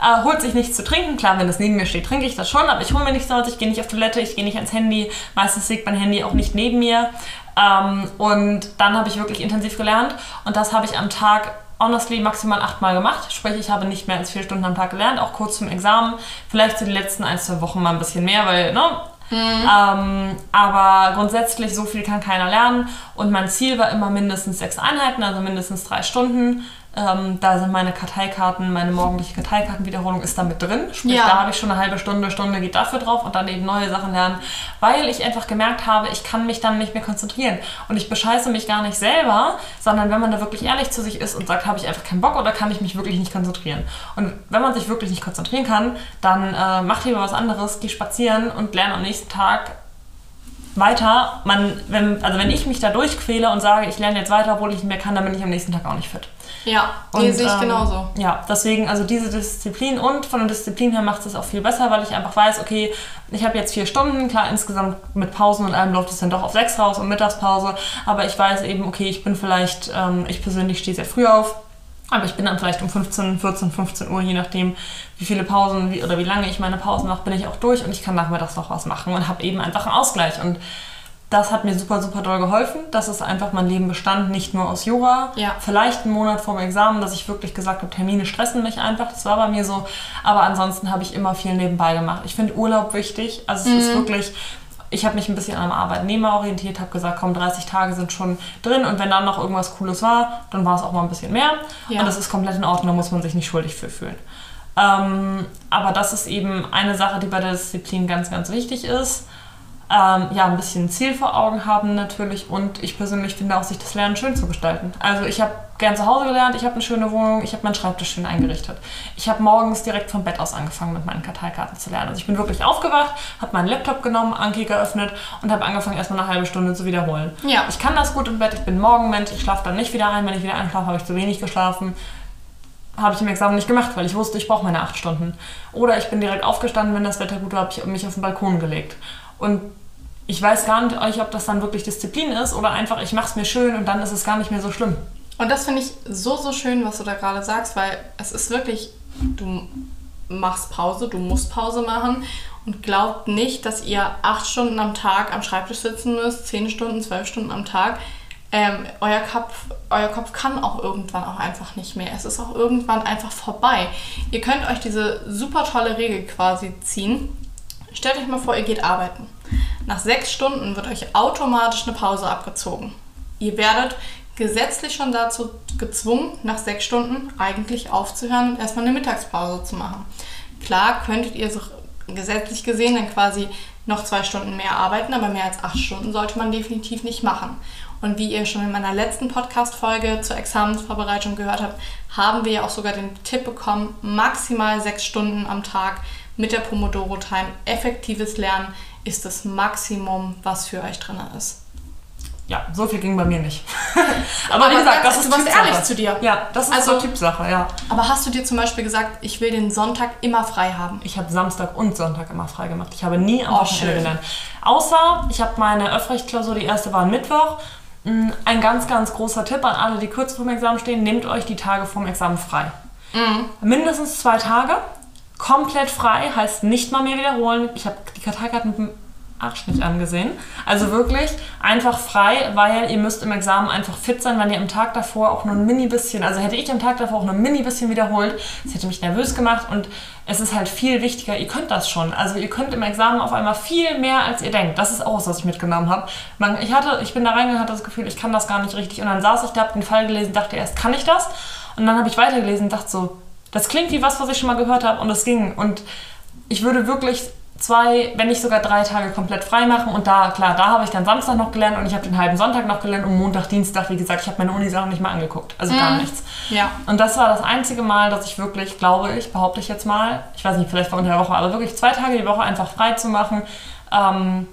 äh, holt sich nichts zu trinken. Klar, wenn das neben mir steht, trinke ich das schon, aber ich hole mir nichts sonst, ich gehe nicht auf Toilette, ich gehe nicht ans Handy. Meistens liegt mein Handy auch nicht neben mir. Ähm, und dann habe ich wirklich intensiv gelernt und das habe ich am Tag honestly maximal achtmal gemacht. Sprich, ich habe nicht mehr als vier Stunden am Tag gelernt, auch kurz zum Examen. Vielleicht so die letzten ein, zwei Wochen mal ein bisschen mehr, weil ne, Mhm. Ähm, aber grundsätzlich, so viel kann keiner lernen. Und mein Ziel war immer mindestens sechs Einheiten, also mindestens drei Stunden. Ähm, da sind meine Karteikarten, meine morgendliche Karteikartenwiederholung ist da mit drin. Sprich, ja. da habe ich schon eine halbe Stunde, Stunde geht dafür drauf und dann eben neue Sachen lernen, weil ich einfach gemerkt habe, ich kann mich dann nicht mehr konzentrieren. Und ich bescheiße mich gar nicht selber, sondern wenn man da wirklich ehrlich zu sich ist und sagt, habe ich einfach keinen Bock oder kann ich mich wirklich nicht konzentrieren. Und wenn man sich wirklich nicht konzentrieren kann, dann äh, mach lieber was anderes, geh spazieren und lerne am nächsten Tag weiter. Man, wenn, also wenn ich mich da durchquäle und sage, ich lerne jetzt weiter, obwohl ich nicht mehr kann, dann bin ich am nächsten Tag auch nicht fit. Ja, die sehe ich ähm, genauso. Ja, deswegen, also diese Disziplin und von der Disziplin her macht es auch viel besser, weil ich einfach weiß, okay, ich habe jetzt vier Stunden, klar, insgesamt mit Pausen und allem läuft es dann doch auf sechs raus und Mittagspause, aber ich weiß eben, okay, ich bin vielleicht, ähm, ich persönlich stehe sehr früh auf, aber ich bin dann vielleicht um 15, 14, 15 Uhr, je nachdem, wie viele Pausen wie, oder wie lange ich meine Pausen mache, bin ich auch durch und ich kann nachmittags noch was machen und habe eben einfach einen Ausgleich und das hat mir super, super doll geholfen. Das ist einfach mein Leben bestand, nicht nur aus Yoga. Ja. Vielleicht einen Monat vor dem Examen, dass ich wirklich gesagt habe, Termine stressen mich einfach. Das war bei mir so. Aber ansonsten habe ich immer viel nebenbei gemacht. Ich finde Urlaub wichtig. Also es mhm. ist wirklich, ich habe mich ein bisschen an Arbeitnehmer orientiert, habe gesagt, komm, 30 Tage sind schon drin und wenn dann noch irgendwas Cooles war, dann war es auch mal ein bisschen mehr. Ja. Und das ist komplett in Ordnung, da muss man sich nicht schuldig für fühlen. Ähm, aber das ist eben eine Sache, die bei der Disziplin ganz, ganz wichtig ist ähm, ja, ein bisschen Ziel vor Augen haben natürlich und ich persönlich finde auch, sich das Lernen schön zu gestalten. Also ich habe gern zu Hause gelernt, ich habe eine schöne Wohnung, ich habe meinen Schreibtisch schön eingerichtet. Ich habe morgens direkt vom Bett aus angefangen mit meinen Karteikarten zu lernen. Also ich bin wirklich aufgewacht, habe meinen Laptop genommen, Anki geöffnet und habe angefangen erstmal eine halbe Stunde zu wiederholen. Ja. Ich kann das gut im Bett, ich bin Morgenmensch, ich schlafe dann nicht wieder ein, wenn ich wieder einschlafe, habe ich zu wenig geschlafen habe ich im Examen nicht gemacht, weil ich wusste, ich brauche meine acht Stunden. Oder ich bin direkt aufgestanden, wenn das Wetter gut war, habe ich mich auf den Balkon gelegt. Und ich weiß gar nicht, ob das dann wirklich Disziplin ist oder einfach, ich mache es mir schön und dann ist es gar nicht mehr so schlimm. Und das finde ich so, so schön, was du da gerade sagst, weil es ist wirklich, du machst Pause, du musst Pause machen und glaubt nicht, dass ihr acht Stunden am Tag am Schreibtisch sitzen müsst, zehn Stunden, zwölf Stunden am Tag. ähm, euer, Kopf, euer Kopf kann auch irgendwann auch einfach nicht mehr. Es ist auch irgendwann einfach vorbei. Ihr könnt euch diese super tolle Regel quasi ziehen. Stellt euch mal vor, ihr geht arbeiten. Nach sechs Stunden wird euch automatisch eine Pause abgezogen. Ihr werdet gesetzlich schon dazu gezwungen, nach sechs Stunden eigentlich aufzuhören und erstmal eine Mittagspause zu machen. Klar könntet ihr so gesetzlich gesehen dann quasi noch zwei Stunden mehr arbeiten, aber mehr als acht Stunden sollte man definitiv nicht machen. Und wie ihr schon in meiner letzten Podcast-Folge zur Examensvorbereitung gehört habt, haben wir ja auch sogar den Tipp bekommen, maximal sechs Stunden am Tag mit der Pomodoro-Time effektives Lernen ist das Maximum, was für euch drin ist ja, so viel ging bei mir nicht. aber, aber, wie gesagt, das ist du ehrlich zu dir. Ja, das ist also, so Typsache, ja. Aber hast du dir zum Beispiel gesagt, ich will den Sonntag immer frei haben? Ich habe Samstag und Sonntag immer frei gemacht. Ich habe nie am oh, Wochenende gelernt. Außer, ich habe meine Öffrechtklausur, die erste war am Mittwoch. Mm, ein ganz, ganz großer Tipp an alle, die kurz vor dem Examen stehen, nehmt euch die Tage vorm Examen frei. Mhm. Mindestens zwei Tage. Komplett frei heißt nicht mal mehr wiederholen. Ich habe die Karteikarten Arsch nicht angesehen. Also wirklich einfach frei, weil ihr müsst im Examen einfach fit sein, wenn ihr am Tag davor auch nur ein mini bisschen, also hätte ich am Tag davor auch nur ein mini bisschen wiederholt, das hätte mich nervös gemacht und es ist halt viel wichtiger, ihr könnt das schon. Also ihr könnt im Examen auf einmal viel mehr, als ihr denkt. Das ist auch was, was ich mitgenommen habe. ich, ich bin da reingegangen, hatte das Gefühl, ich kann das gar nicht richtig. Und dann saß ich da, hab den Fall gelesen, dachte erst, kann ich das? Und dann habe ich weitergelesen und dachte so, das klingt wie was, was ich schon mal gehört habe und es ging. Und ich würde wirklich zwei, wenn nicht sogar drei Tage komplett frei machen. Und da, klar, da habe ich dann Samstag noch gelernt und ich habe den halben Sonntag noch gelernt und Montag, Dienstag, wie gesagt, ich habe meine Uni-Sachen nicht mal angeguckt. Also mhm. gar nichts. Ja. Und das war das einzige Mal, dass ich wirklich, glaube ich, behaupte ich jetzt mal, ich weiß nicht, vielleicht war unter der Woche, aber wirklich zwei Tage die Woche einfach frei zu machen. Ähm,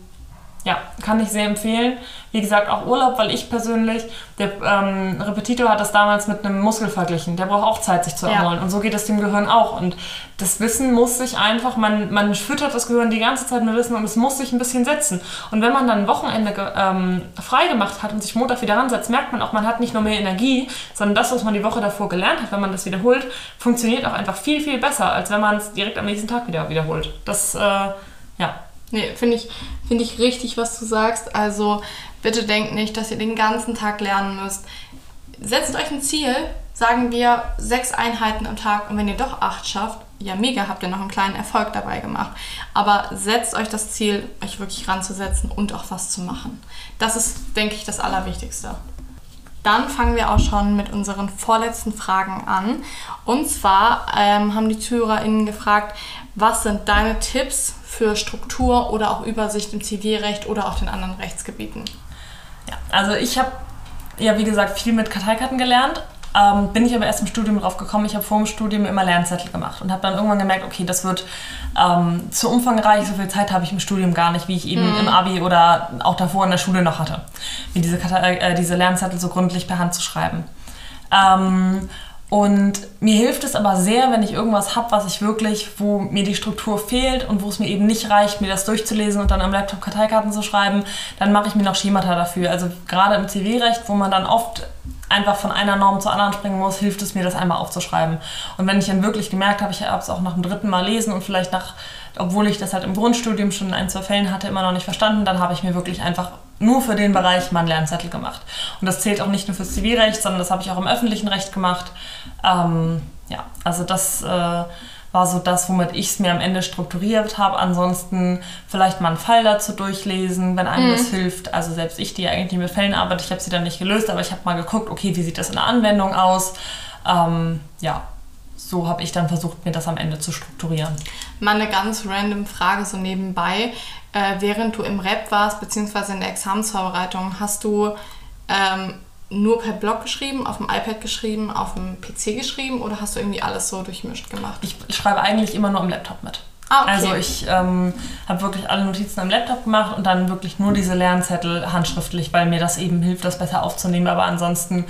ja, kann ich sehr empfehlen. Wie gesagt, auch Urlaub, weil ich persönlich, der ähm, Repetitor hat das damals mit einem Muskel verglichen. Der braucht auch Zeit, sich zu erholen. Ja. Und so geht es dem Gehirn auch. Und das Wissen muss sich einfach, man, man füttert das Gehirn die ganze Zeit mit Wissen und es muss sich ein bisschen setzen. Und wenn man dann ein Wochenende ähm, frei gemacht hat und sich Montag wieder ransetzt, merkt man auch, man hat nicht nur mehr Energie, sondern das, was man die Woche davor gelernt hat, wenn man das wiederholt, funktioniert auch einfach viel, viel besser, als wenn man es direkt am nächsten Tag wieder wiederholt. Das, äh, ja. Nee, finde ich, find ich richtig, was du sagst. Also bitte denkt nicht, dass ihr den ganzen Tag lernen müsst. Setzt euch ein Ziel, sagen wir sechs Einheiten am Tag und wenn ihr doch acht schafft, ja mega, habt ihr noch einen kleinen Erfolg dabei gemacht. Aber setzt euch das Ziel, euch wirklich ranzusetzen und auch was zu machen. Das ist, denke ich, das Allerwichtigste. Dann fangen wir auch schon mit unseren vorletzten Fragen an. Und zwar ähm, haben die ZuhörerInnen gefragt, was sind deine Tipps für Struktur oder auch Übersicht im Zivilrecht oder auch den anderen Rechtsgebieten? Ja, also ich habe ja wie gesagt viel mit Karteikarten gelernt. Ähm, bin ich aber erst im Studium drauf gekommen. Ich habe vor dem Studium immer Lernzettel gemacht und habe dann irgendwann gemerkt, okay, das wird ähm, zu umfangreich. So viel Zeit habe ich im Studium gar nicht, wie ich eben mm. im Abi oder auch davor in der Schule noch hatte, wie diese, äh, diese Lernzettel so gründlich per Hand zu schreiben. Ähm, und mir hilft es aber sehr, wenn ich irgendwas habe, was ich wirklich, wo mir die Struktur fehlt und wo es mir eben nicht reicht, mir das durchzulesen und dann am Laptop Karteikarten zu schreiben, dann mache ich mir noch Schemata dafür. Also gerade im Zivilrecht, wo man dann oft einfach von einer Norm zur anderen springen muss, hilft es mir, das einmal aufzuschreiben. Und wenn ich dann wirklich gemerkt habe, ich habe es auch nach dem dritten Mal lesen und vielleicht nach, obwohl ich das halt im Grundstudium schon in ein, zwei Fällen hatte, immer noch nicht verstanden, dann habe ich mir wirklich einfach nur für den Bereich mal einen Lernzettel gemacht. Und das zählt auch nicht nur fürs Zivilrecht, sondern das habe ich auch im öffentlichen Recht gemacht. Ähm, ja, also das äh, war so das, womit ich es mir am Ende strukturiert habe. Ansonsten vielleicht mal einen Fall dazu durchlesen, wenn einem mhm. das hilft. Also selbst ich, die eigentlich mit Fällen arbeite, ich habe sie dann nicht gelöst, aber ich habe mal geguckt, okay, wie sieht das in der Anwendung aus? Ähm, ja, so habe ich dann versucht, mir das am Ende zu strukturieren. Mal eine ganz random Frage so nebenbei äh, während du im Rap warst, beziehungsweise in der Examensvorbereitung, hast du ähm, nur per Blog geschrieben, auf dem iPad geschrieben, auf dem PC geschrieben oder hast du irgendwie alles so durchmischt gemacht? Ich schreibe eigentlich immer nur am Laptop mit. Ah, okay. Also ich ähm, habe wirklich alle Notizen am Laptop gemacht und dann wirklich nur diese Lernzettel handschriftlich, weil mir das eben hilft, das besser aufzunehmen. Aber ansonsten,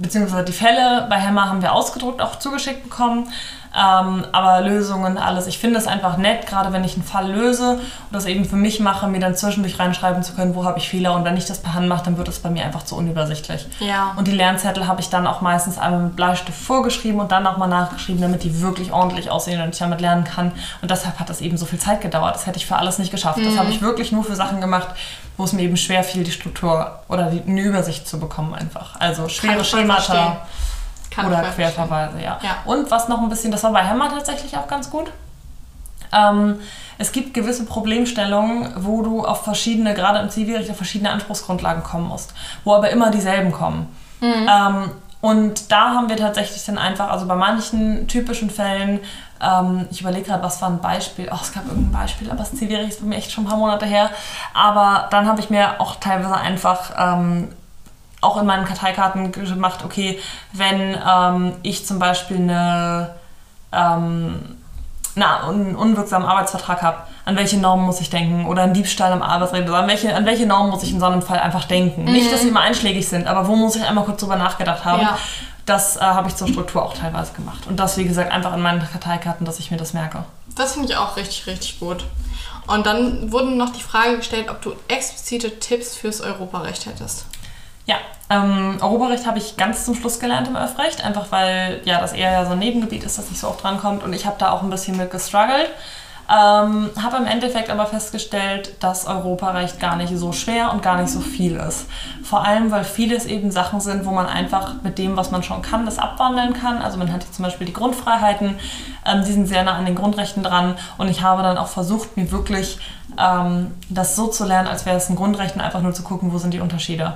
beziehungsweise die Fälle bei Hammer haben wir ausgedruckt, auch zugeschickt bekommen. Ähm, aber Lösungen, alles. Ich finde es einfach nett, gerade wenn ich einen Fall löse und das eben für mich mache, mir dann zwischendurch reinschreiben zu können, wo habe ich Fehler. Und wenn ich das per Hand mache, dann wird es bei mir einfach zu unübersichtlich. Ja. Und die Lernzettel habe ich dann auch meistens einmal mit Bleistift vorgeschrieben und dann nochmal nachgeschrieben, damit die wirklich ordentlich aussehen und ich damit lernen kann. Und deshalb hat das eben so viel Zeit gedauert. Das hätte ich für alles nicht geschafft. Das habe ich wirklich nur für Sachen gemacht, wo es mir eben schwer fiel, die Struktur oder die, eine Übersicht zu bekommen einfach. Also schwere Schemata. Oder. Querverweise, ja. Ja. Und was noch ein bisschen, das war bei Hammer tatsächlich auch ganz gut. Ähm, es gibt gewisse Problemstellungen, wo du auf verschiedene, gerade im Zivilrecht, auf verschiedene Anspruchsgrundlagen kommen musst, wo aber immer dieselben kommen. Ähm, und da haben wir tatsächlich dann einfach, also bei manchen typischen Fällen, ähm, ich überlege gerade, was war ein Beispiel, oh, es gab irgendein Beispiel, aber das Zivilrecht ist bei mir echt schon ein paar Monate her. Aber dann habe ich mir auch teilweise einfach ähm, auch in meinen Karteikarten gemacht, okay, wenn ähm, ich zum Beispiel eine, ähm, na, einen unwirksamen Arbeitsvertrag habe, an welche Normen muss ich denken? Oder ein Diebstahl am Arbeitsrecht, oder an welche, an welche Normen muss ich in so einem Fall einfach denken? Nicht, dass sie immer einschlägig sind, aber wo muss ich einmal kurz drüber nachgedacht haben? Ja. Das äh, habe ich zur Struktur auch teilweise gemacht. Und das, wie gesagt, einfach in meinen Karteikarten, dass ich mir das merke. Das finde ich auch richtig, richtig gut. Und dann wurde noch die Frage gestellt, ob du explizite Tipps fürs Europarecht hättest. Ja, ähm, Europarecht habe ich ganz zum Schluss gelernt im Öffrecht, einfach weil ja das eher ja so ein Nebengebiet ist, das nicht so oft drankommt und ich habe da auch ein bisschen mit gestruggelt. Ähm, habe im Endeffekt aber festgestellt, dass Europarecht gar nicht so schwer und gar nicht so viel ist. Vor allem, weil vieles eben Sachen sind, wo man einfach mit dem, was man schon kann, das abwandeln kann. Also man hat hier zum Beispiel die Grundfreiheiten, ähm, die sind sehr nah an den Grundrechten dran und ich habe dann auch versucht, mir wirklich ähm, das so zu lernen, als wäre es ein Grundrecht und einfach nur zu gucken, wo sind die Unterschiede.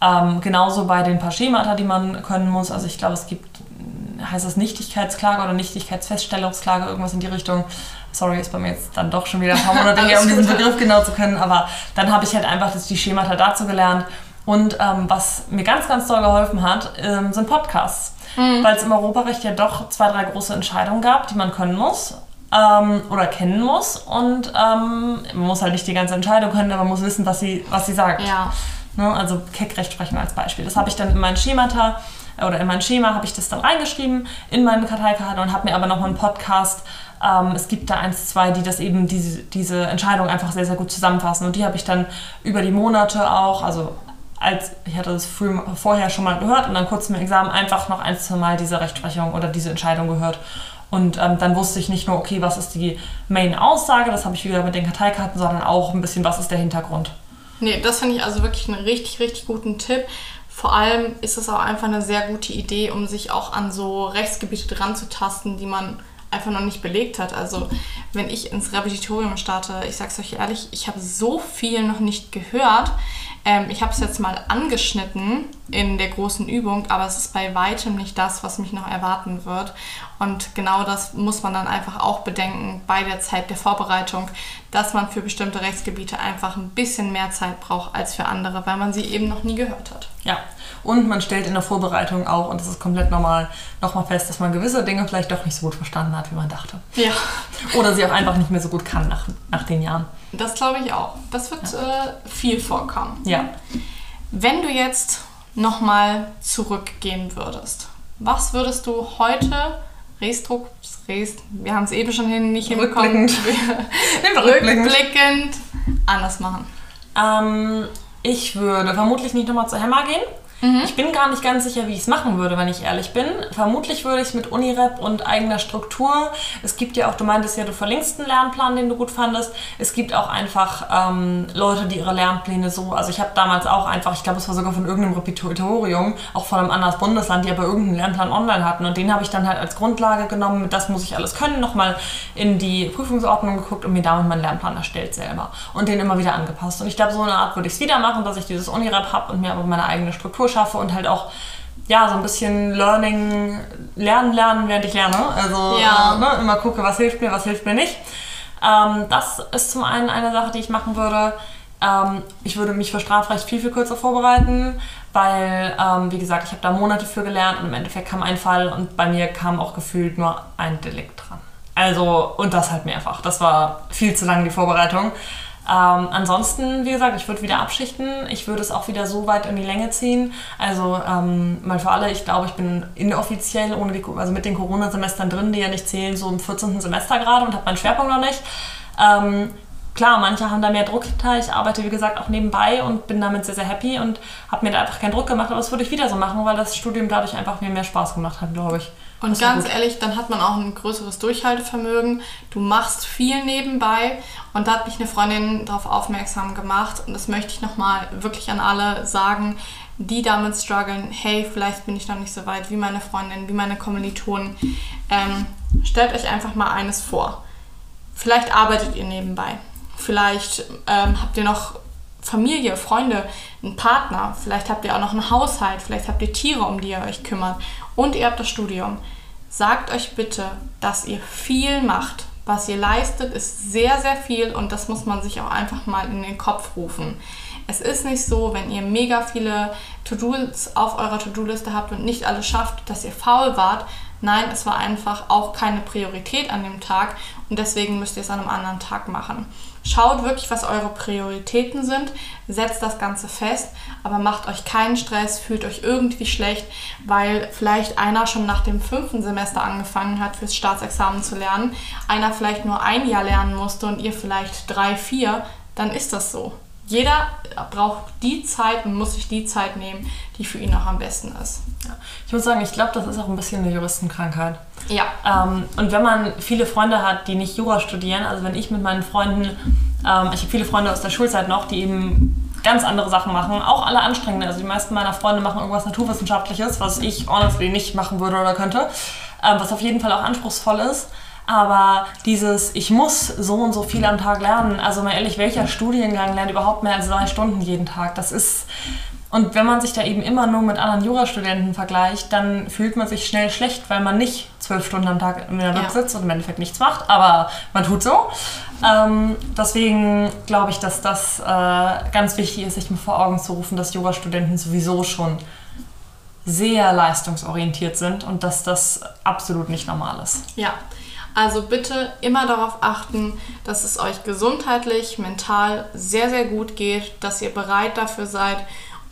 Ähm, genauso bei den paar Schemata, die man können muss. Also ich glaube, es gibt, heißt das Nichtigkeitsklage oder Nichtigkeitsfeststellungsklage, irgendwas in die Richtung. Sorry, ist bei mir jetzt dann doch schon wieder ein paar Monate her, um diesen Begriff genau zu können. Aber dann habe ich halt einfach das, die Schemata dazu gelernt. Und ähm, was mir ganz, ganz doll geholfen hat, ähm, sind Podcasts. Weil es im Europarecht ja doch zwei, drei große Entscheidungen gab, die man können muss ähm, oder kennen muss. Und ähm, man muss halt nicht die ganze Entscheidung können, aber man muss wissen, was sie, was sie sagt. Ja. Ne, also Keckrechtsprechung als Beispiel. Das habe ich dann in mein Schemata oder in mein Schema habe ich das dann reingeschrieben in meine Karteikarte und habe mir aber nochmal einen Podcast. Ähm, es gibt da eins, zwei, die das eben diese, diese Entscheidung einfach sehr, sehr gut zusammenfassen. Und die habe ich dann über die Monate auch, also als ich hatte das früh, vorher schon mal gehört und dann kurz im Examen einfach noch ein, zwei Mal diese Rechtsprechung oder diese Entscheidung gehört. Und ähm, dann wusste ich nicht nur, okay, was ist die Main-Aussage, das habe ich wieder mit den Karteikarten, sondern auch ein bisschen, was ist der Hintergrund. Nee, das finde ich also wirklich einen richtig, richtig guten Tipp. Vor allem ist es auch einfach eine sehr gute Idee, um sich auch an so Rechtsgebiete dran zu tasten, die man einfach noch nicht belegt hat. Also wenn ich ins Repetitorium starte, ich sag's euch ehrlich, ich habe so viel noch nicht gehört. Ähm, ich habe es jetzt mal angeschnitten in der großen Übung, aber es ist bei weitem nicht das, was mich noch erwarten wird. Und genau das muss man dann einfach auch bedenken bei der Zeit der Vorbereitung, dass man für bestimmte Rechtsgebiete einfach ein bisschen mehr Zeit braucht als für andere, weil man sie eben noch nie gehört hat. Ja, und man stellt in der Vorbereitung auch, und das ist komplett normal, nochmal fest, dass man gewisse Dinge vielleicht doch nicht so gut verstanden hat, wie man dachte. Ja, Oder sie auch einfach nicht mehr so gut kann nach, nach den Jahren. das glaube ich auch. Das wird äh, viel vorkommen. Ja. Wenn du jetzt nochmal zurückgehen würdest, was würdest du heute Restrukt, Rest, wir haben es eben schon hin, nicht hinbekommen, Rückblickend. rückblickend anders machen? Ähm, ich würde vermutlich nicht nochmal zur Hammer gehen. Ich bin gar nicht ganz sicher, wie ich es machen würde, wenn ich ehrlich bin. Vermutlich würde ich es mit Unirep und eigener Struktur. Es gibt ja auch, du meintest ja, du verlinkst einen Lernplan, den du gut fandest. Es gibt auch einfach ähm, Leute, die ihre Lernpläne so, also ich habe damals auch einfach, ich glaube, es war sogar von irgendeinem Repetitorium, auch von einem anderen Bundesland, die aber irgendeinen Lernplan online hatten. Und den habe ich dann halt als Grundlage genommen, das muss ich alles können, nochmal in die Prüfungsordnung geguckt und mir damit meinen Lernplan erstellt selber. Und den immer wieder angepasst. Und ich glaube, so eine Art würde ich es wieder machen, dass ich dieses Unirep habe und mir aber meine eigene Struktur schaffe und halt auch ja, so ein bisschen Learning, lernen, lernen, während ich lerne. Also Ja. äh, ne, immer gucke, was hilft mir, was hilft mir nicht. Ähm, das ist zum einen eine Sache, die ich machen würde. Ähm, ich würde mich für Strafrecht viel, viel kürzer vorbereiten, weil, ähm, wie gesagt, ich habe da Monate für gelernt und im Endeffekt kam ein Fall und bei mir kam auch gefühlt nur ein Delikt dran. Also, und das halt mehrfach. Das war viel zu lang die Vorbereitung. Ähm, ansonsten, wie gesagt, ich würde wieder abschichten. Ich würde es auch wieder so weit in die Länge ziehen. Also ähm, mal für alle, ich glaube, ich bin inoffiziell ohne die, also mit den Corona-Semestern drin, die ja nicht zählen, so im 14. Semester gerade und habe meinen Schwerpunkt noch nicht. Ähm, klar, manche haben da mehr Druck hinter. Ich arbeite, wie gesagt, auch nebenbei und bin damit sehr, sehr happy und habe mir da einfach keinen Druck gemacht. Aber das würde ich wieder so machen, weil das Studium dadurch einfach mir mehr Spaß gemacht hat, glaube ich. Und ganz ehrlich, dann hat man auch ein größeres Durchhaltevermögen. Du machst viel nebenbei. Und da hat mich eine Freundin darauf aufmerksam gemacht. Und das möchte ich nochmal wirklich an alle sagen, die damit strugglen. Hey, vielleicht bin ich noch nicht so weit wie meine Freundin, wie meine Kommilitonen. Ähm, stellt euch einfach mal eines vor. Vielleicht arbeitet ihr nebenbei. Vielleicht ähm, habt ihr noch Familie, Freunde, einen Partner, vielleicht habt ihr auch noch einen Haushalt, vielleicht habt ihr Tiere, um die ihr euch kümmert und ihr habt das Studium. Sagt euch bitte, dass ihr viel macht. Was ihr leistet, ist sehr, sehr viel und das muss man sich auch einfach mal in den Kopf rufen. Es ist nicht so, wenn ihr mega viele To-Dos auf eurer To-Do-Liste habt und nicht alles schafft, dass ihr faul wart. Nein, es war einfach auch keine Priorität an dem Tag und deswegen müsst ihr es an einem anderen Tag machen. Schaut wirklich, was eure Prioritäten sind, setzt das Ganze fest, aber macht euch keinen Stress, fühlt euch irgendwie schlecht, weil vielleicht einer schon nach dem fünften Semester angefangen hat, fürs Staatsexamen zu lernen, einer vielleicht nur ein Jahr lernen musste und ihr vielleicht drei, vier, dann ist das so. Jeder braucht die Zeit und muss sich die Zeit nehmen, die für ihn auch am besten ist. Ja. Ich muss sagen, ich glaube, das ist auch ein bisschen eine Juristenkrankheit. Ja. Ähm, und wenn man viele Freunde hat, die nicht Jura studieren, also wenn ich mit meinen Freunden, ähm, ich habe viele Freunde aus der Schulzeit noch, die eben ganz andere Sachen machen, auch alle anstrengende. Also die meisten meiner Freunde machen irgendwas Naturwissenschaftliches, was ich honestly nicht machen würde oder könnte, ähm, was auf jeden Fall auch anspruchsvoll ist. Aber dieses, ich muss so und so viel am Tag lernen, also mal ehrlich, welcher Studiengang lernt überhaupt mehr als drei Stunden jeden Tag? Das ist, und wenn man sich da eben immer nur mit anderen Jurastudenten vergleicht, dann fühlt man sich schnell schlecht, weil man nicht zwölf Stunden am Tag in der Lok ja. sitzt und im Endeffekt nichts macht, aber man tut so. Ähm, deswegen glaube ich, dass das äh, ganz wichtig ist, sich mal vor Augen zu rufen, dass Jurastudenten sowieso schon sehr leistungsorientiert sind und dass das absolut nicht normal ist. Ja, also bitte immer darauf achten, dass es euch gesundheitlich, mental sehr, sehr gut geht, dass ihr bereit dafür seid.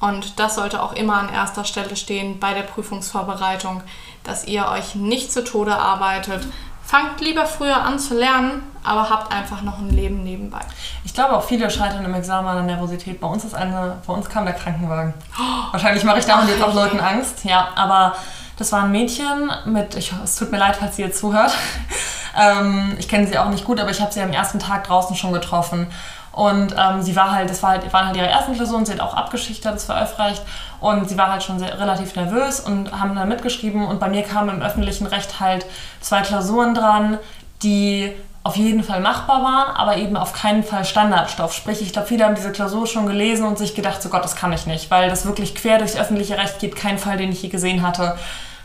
Und das sollte auch immer an erster Stelle stehen bei der Prüfungsvorbereitung, dass ihr euch nicht zu Tode arbeitet. Fangt lieber früher an zu lernen, aber habt einfach noch ein Leben nebenbei. Ich glaube auch viele scheitern im Examen an der Nervosität. Bei uns ist eine, bei uns kam der Krankenwagen. Oh, Wahrscheinlich mache ich damit jetzt auch Leuten Angst. Ja, aber das war ein Mädchen mit, ich, es tut mir leid, falls sie jetzt zuhört. ähm, ich kenne sie auch nicht gut, aber ich habe sie am ersten Tag draußen schon getroffen. Und ähm, sie war halt, das war halt, waren halt ihre ersten Klausuren, sie hat auch abgeschichtet, das veröffentlicht. Und sie war halt schon sehr, relativ nervös und haben dann mitgeschrieben. Und bei mir kamen im öffentlichen Recht halt zwei Klausuren dran, die auf jeden Fall machbar waren, aber eben auf keinen Fall Standardstoff. Sprich, ich glaube, viele haben diese Klausur schon gelesen und sich gedacht, so Gott, das kann ich nicht, weil das wirklich quer durchs öffentliche Recht geht, kein Fall, den ich je gesehen hatte.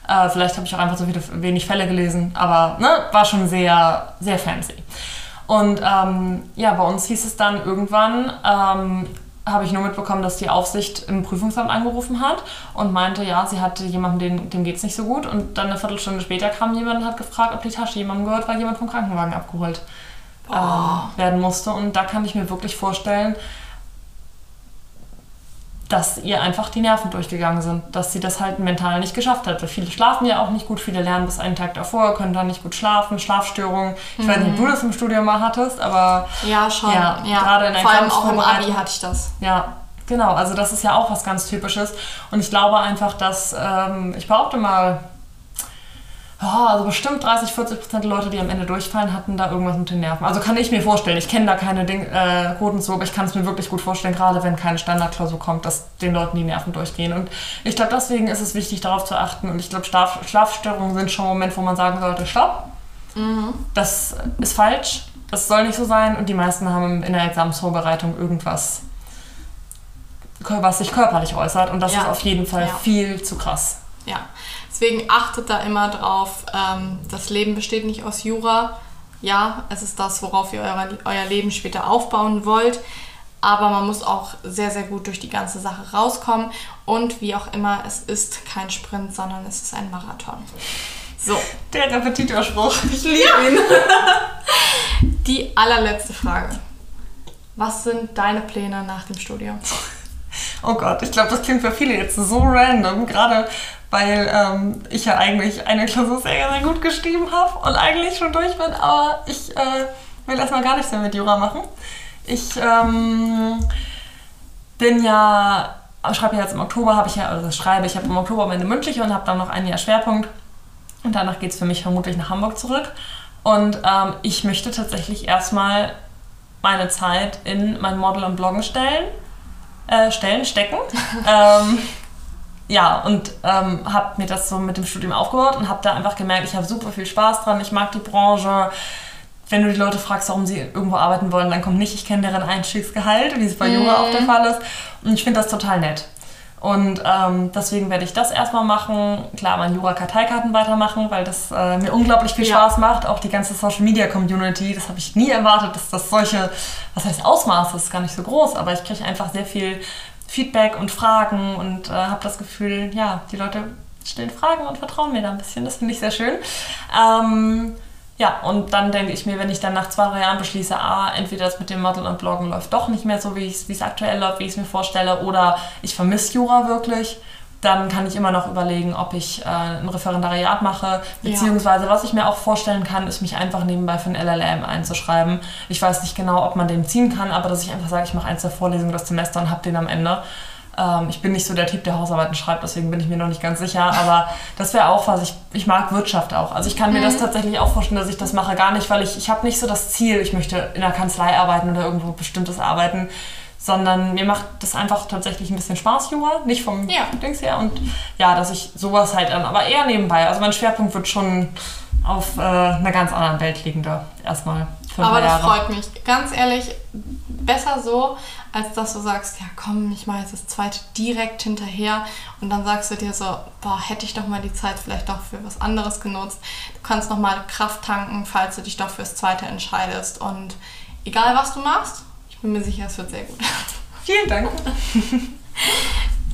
Äh, vielleicht habe ich auch einfach so viele, wenig Fälle gelesen, aber ne, war schon sehr, sehr fancy. Und ähm, ja, bei uns hieß es dann irgendwann, ähm, habe ich nur mitbekommen, dass die Aufsicht im Prüfungsamt angerufen hat und meinte, ja, sie hatte jemanden, dem, dem geht es nicht so gut. Und dann eine Viertelstunde später kam jemand und hat gefragt, ob die Tasche jemandem gehört, weil jemand vom Krankenwagen abgeholt oh. ähm, werden musste. Und da kann ich mir wirklich vorstellen, dass ihr einfach die Nerven durchgegangen sind, dass sie das halt mental nicht geschafft hat. Weil viele schlafen ja auch nicht gut, viele lernen bis einen Tag davor, können dann nicht gut schlafen, Schlafstörungen. Ich mhm. weiß nicht, ob du das im Studium mal hattest, aber ja, schon. Ja, ja. gerade in der Vor allem auch im Abi hatte ich das. Ja, genau. Also das ist ja auch was ganz Typisches. Und ich glaube einfach, dass ähm, ich behaupte mal, oh, also bestimmt 30, 40 Prozent der Leute, die am Ende durchfallen, hatten da irgendwas mit den Nerven. Also kann ich mir vorstellen, ich kenne da keine Ding, äh, Quoten zu, aber ich kann es mir wirklich gut vorstellen, gerade wenn keine Standardklausur kommt, dass den Leuten die Nerven durchgehen. Und ich glaube, deswegen ist es wichtig, darauf zu achten. Und ich glaube, Schlaf Schlafstörungen sind schon ein Moment, wo man sagen sollte, stopp, mhm. das ist falsch, das soll nicht so sein. Und die meisten haben in der Examensvorbereitung irgendwas was sich körperlich äußert und das ja. ist auf jeden Fall ja. viel zu krass. Ja, deswegen achtet da immer drauf, ähm, das Leben besteht nicht aus Jura. Ja, es ist das, worauf ihr euer, euer Leben später aufbauen wollt. Aber man muss auch sehr, sehr gut durch die ganze Sache rauskommen. Und wie auch immer, es ist kein Sprint, sondern es ist ein Marathon. So. Der Repetitorspruch. Ich liebe ja. ihn. Die allerletzte Frage. Was sind deine Pläne nach dem Studium? Oh Gott, ich glaube, das klingt für viele jetzt so random, gerade weil ähm, ich ja eigentlich eine Klausur sehr, sehr gut geschrieben habe und eigentlich schon durch bin, aber ich äh, will erstmal gar nichts mehr mit Jura machen. Ich ähm, bin ja, schreibe ja jetzt im Oktober, habe ich ja, also schreibe, ich habe im Oktober meine mündliche und habe dann noch ein Jahr Schwerpunkt und danach geht es für mich vermutlich nach Hamburg zurück. Und ähm, ich möchte tatsächlich erstmal meine Zeit in mein Model und Bloggen stellen, äh, stellen, stecken. ähm, ja, und ähm, habe mir das so mit dem Studium aufgebaut und habe da einfach gemerkt, ich habe super viel Spaß dran, ich mag die Branche. Wenn du die Leute fragst, warum sie irgendwo arbeiten wollen, dann kommt nicht, ich kenne deren Einstiegsgehalt, wie es bei Jura mhm. auch der Fall ist. Und ich finde das total nett. Und ähm, deswegen werde ich das erstmal machen. Klar, mein Jura-Karteikarten weitermachen, weil das äh, mir unglaublich viel Spaß ja. macht. Auch die ganze Social-Media-Community, das habe ich nie erwartet, dass das solche, was heißt Ausmaß, das ist gar nicht so groß, aber ich kriege einfach sehr viel Feedback und Fragen und äh, habe das Gefühl, ja, die Leute stellen Fragen und vertrauen mir da ein bisschen. Das finde ich sehr schön. Ähm, ja, und dann denke ich mir, wenn ich dann nach zwei, drei Jahren beschließe, ah, entweder das mit dem Model und Bloggen läuft doch nicht mehr so, wie es aktuell läuft, wie ich es mir vorstelle, oder ich vermisse Jura wirklich, dann kann ich immer noch überlegen, ob ich äh, ein Referendariat mache, beziehungsweise ja. was ich mir auch vorstellen kann, ist mich einfach nebenbei für ein LLM einzuschreiben. Ich weiß nicht genau, ob man den ziehen kann, aber dass ich einfach sage, ich mache eins der Vorlesungen das Semester und habe den am Ende. Ähm, ich bin nicht so der Typ, der Hausarbeiten schreibt, deswegen bin ich mir noch nicht ganz sicher. Aber das wäre auch was. Ich, ich mag Wirtschaft auch. Also ich kann mir das mhm. tatsächlich auch vorstellen, dass ich das mache. Gar nicht, weil ich, ich habe nicht so das Ziel, ich möchte in der Kanzlei arbeiten oder irgendwo bestimmtes arbeiten. Sondern mir macht das einfach tatsächlich ein bisschen Spaß, Jura. Nicht vom ja. Dings her. Und ja, dass ich sowas halt an. Aber eher nebenbei. Also mein Schwerpunkt wird schon auf äh, einer ganz anderen Welt liegender. Erstmal. Aber das Jahre. freut mich. Ganz ehrlich, besser so, als dass du sagst, ja komm, ich mache jetzt das zweite direkt hinterher und dann sagst du dir so, boah, hätte ich doch mal die Zeit vielleicht doch für was anderes genutzt. Du kannst noch mal Kraft tanken, falls du dich doch fürs zweite entscheidest und egal was du machst, ich bin mir sicher, es wird sehr gut. Vielen Dank.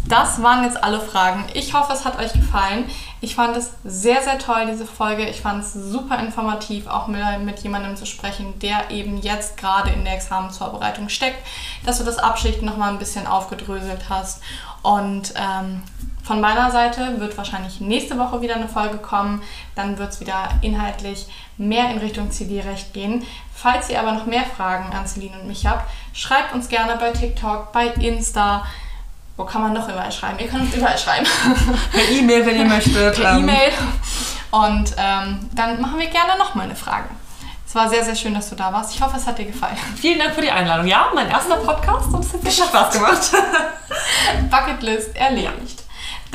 Das waren jetzt alle Fragen. Ich hoffe, es hat euch gefallen. Ich fand es sehr, sehr toll, diese Folge. Ich fand es super informativ, auch mit, mit jemandem zu sprechen, der eben jetzt gerade in der Examensvorbereitung steckt, dass du das Abschichten nochmal ein bisschen aufgedröselt hast. Und ähm, von meiner Seite wird wahrscheinlich nächste Woche wieder eine Folge kommen. Dann wird es wieder inhaltlich mehr in Richtung Zivilrecht gehen. Falls ihr aber noch mehr Fragen an Celine und mich habt, schreibt uns gerne bei TikTok, bei Insta. Wo kann man noch überall schreiben? Ihr könnt uns überall schreiben. Per E-Mail, wenn ihr möchtet. Per E-Mail. Und ähm, dann machen wir gerne noch mal eine Frage. Es war sehr, sehr schön, dass du da warst. Ich hoffe, es hat dir gefallen. Vielen Dank für die Einladung. Ja, mein erster Podcast und es hat sehr Spaß gemacht. Bucketlist erledigt.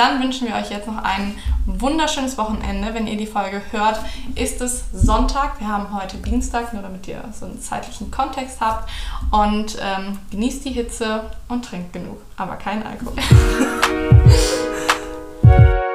Dann wünschen wir euch jetzt noch ein wunderschönes Wochenende. Wenn ihr die Folge hört, ist es Sonntag. Wir haben heute Dienstag, nur damit ihr so einen zeitlichen Kontext habt. Und ähm, genießt die Hitze und trinkt genug, aber kein Alkohol.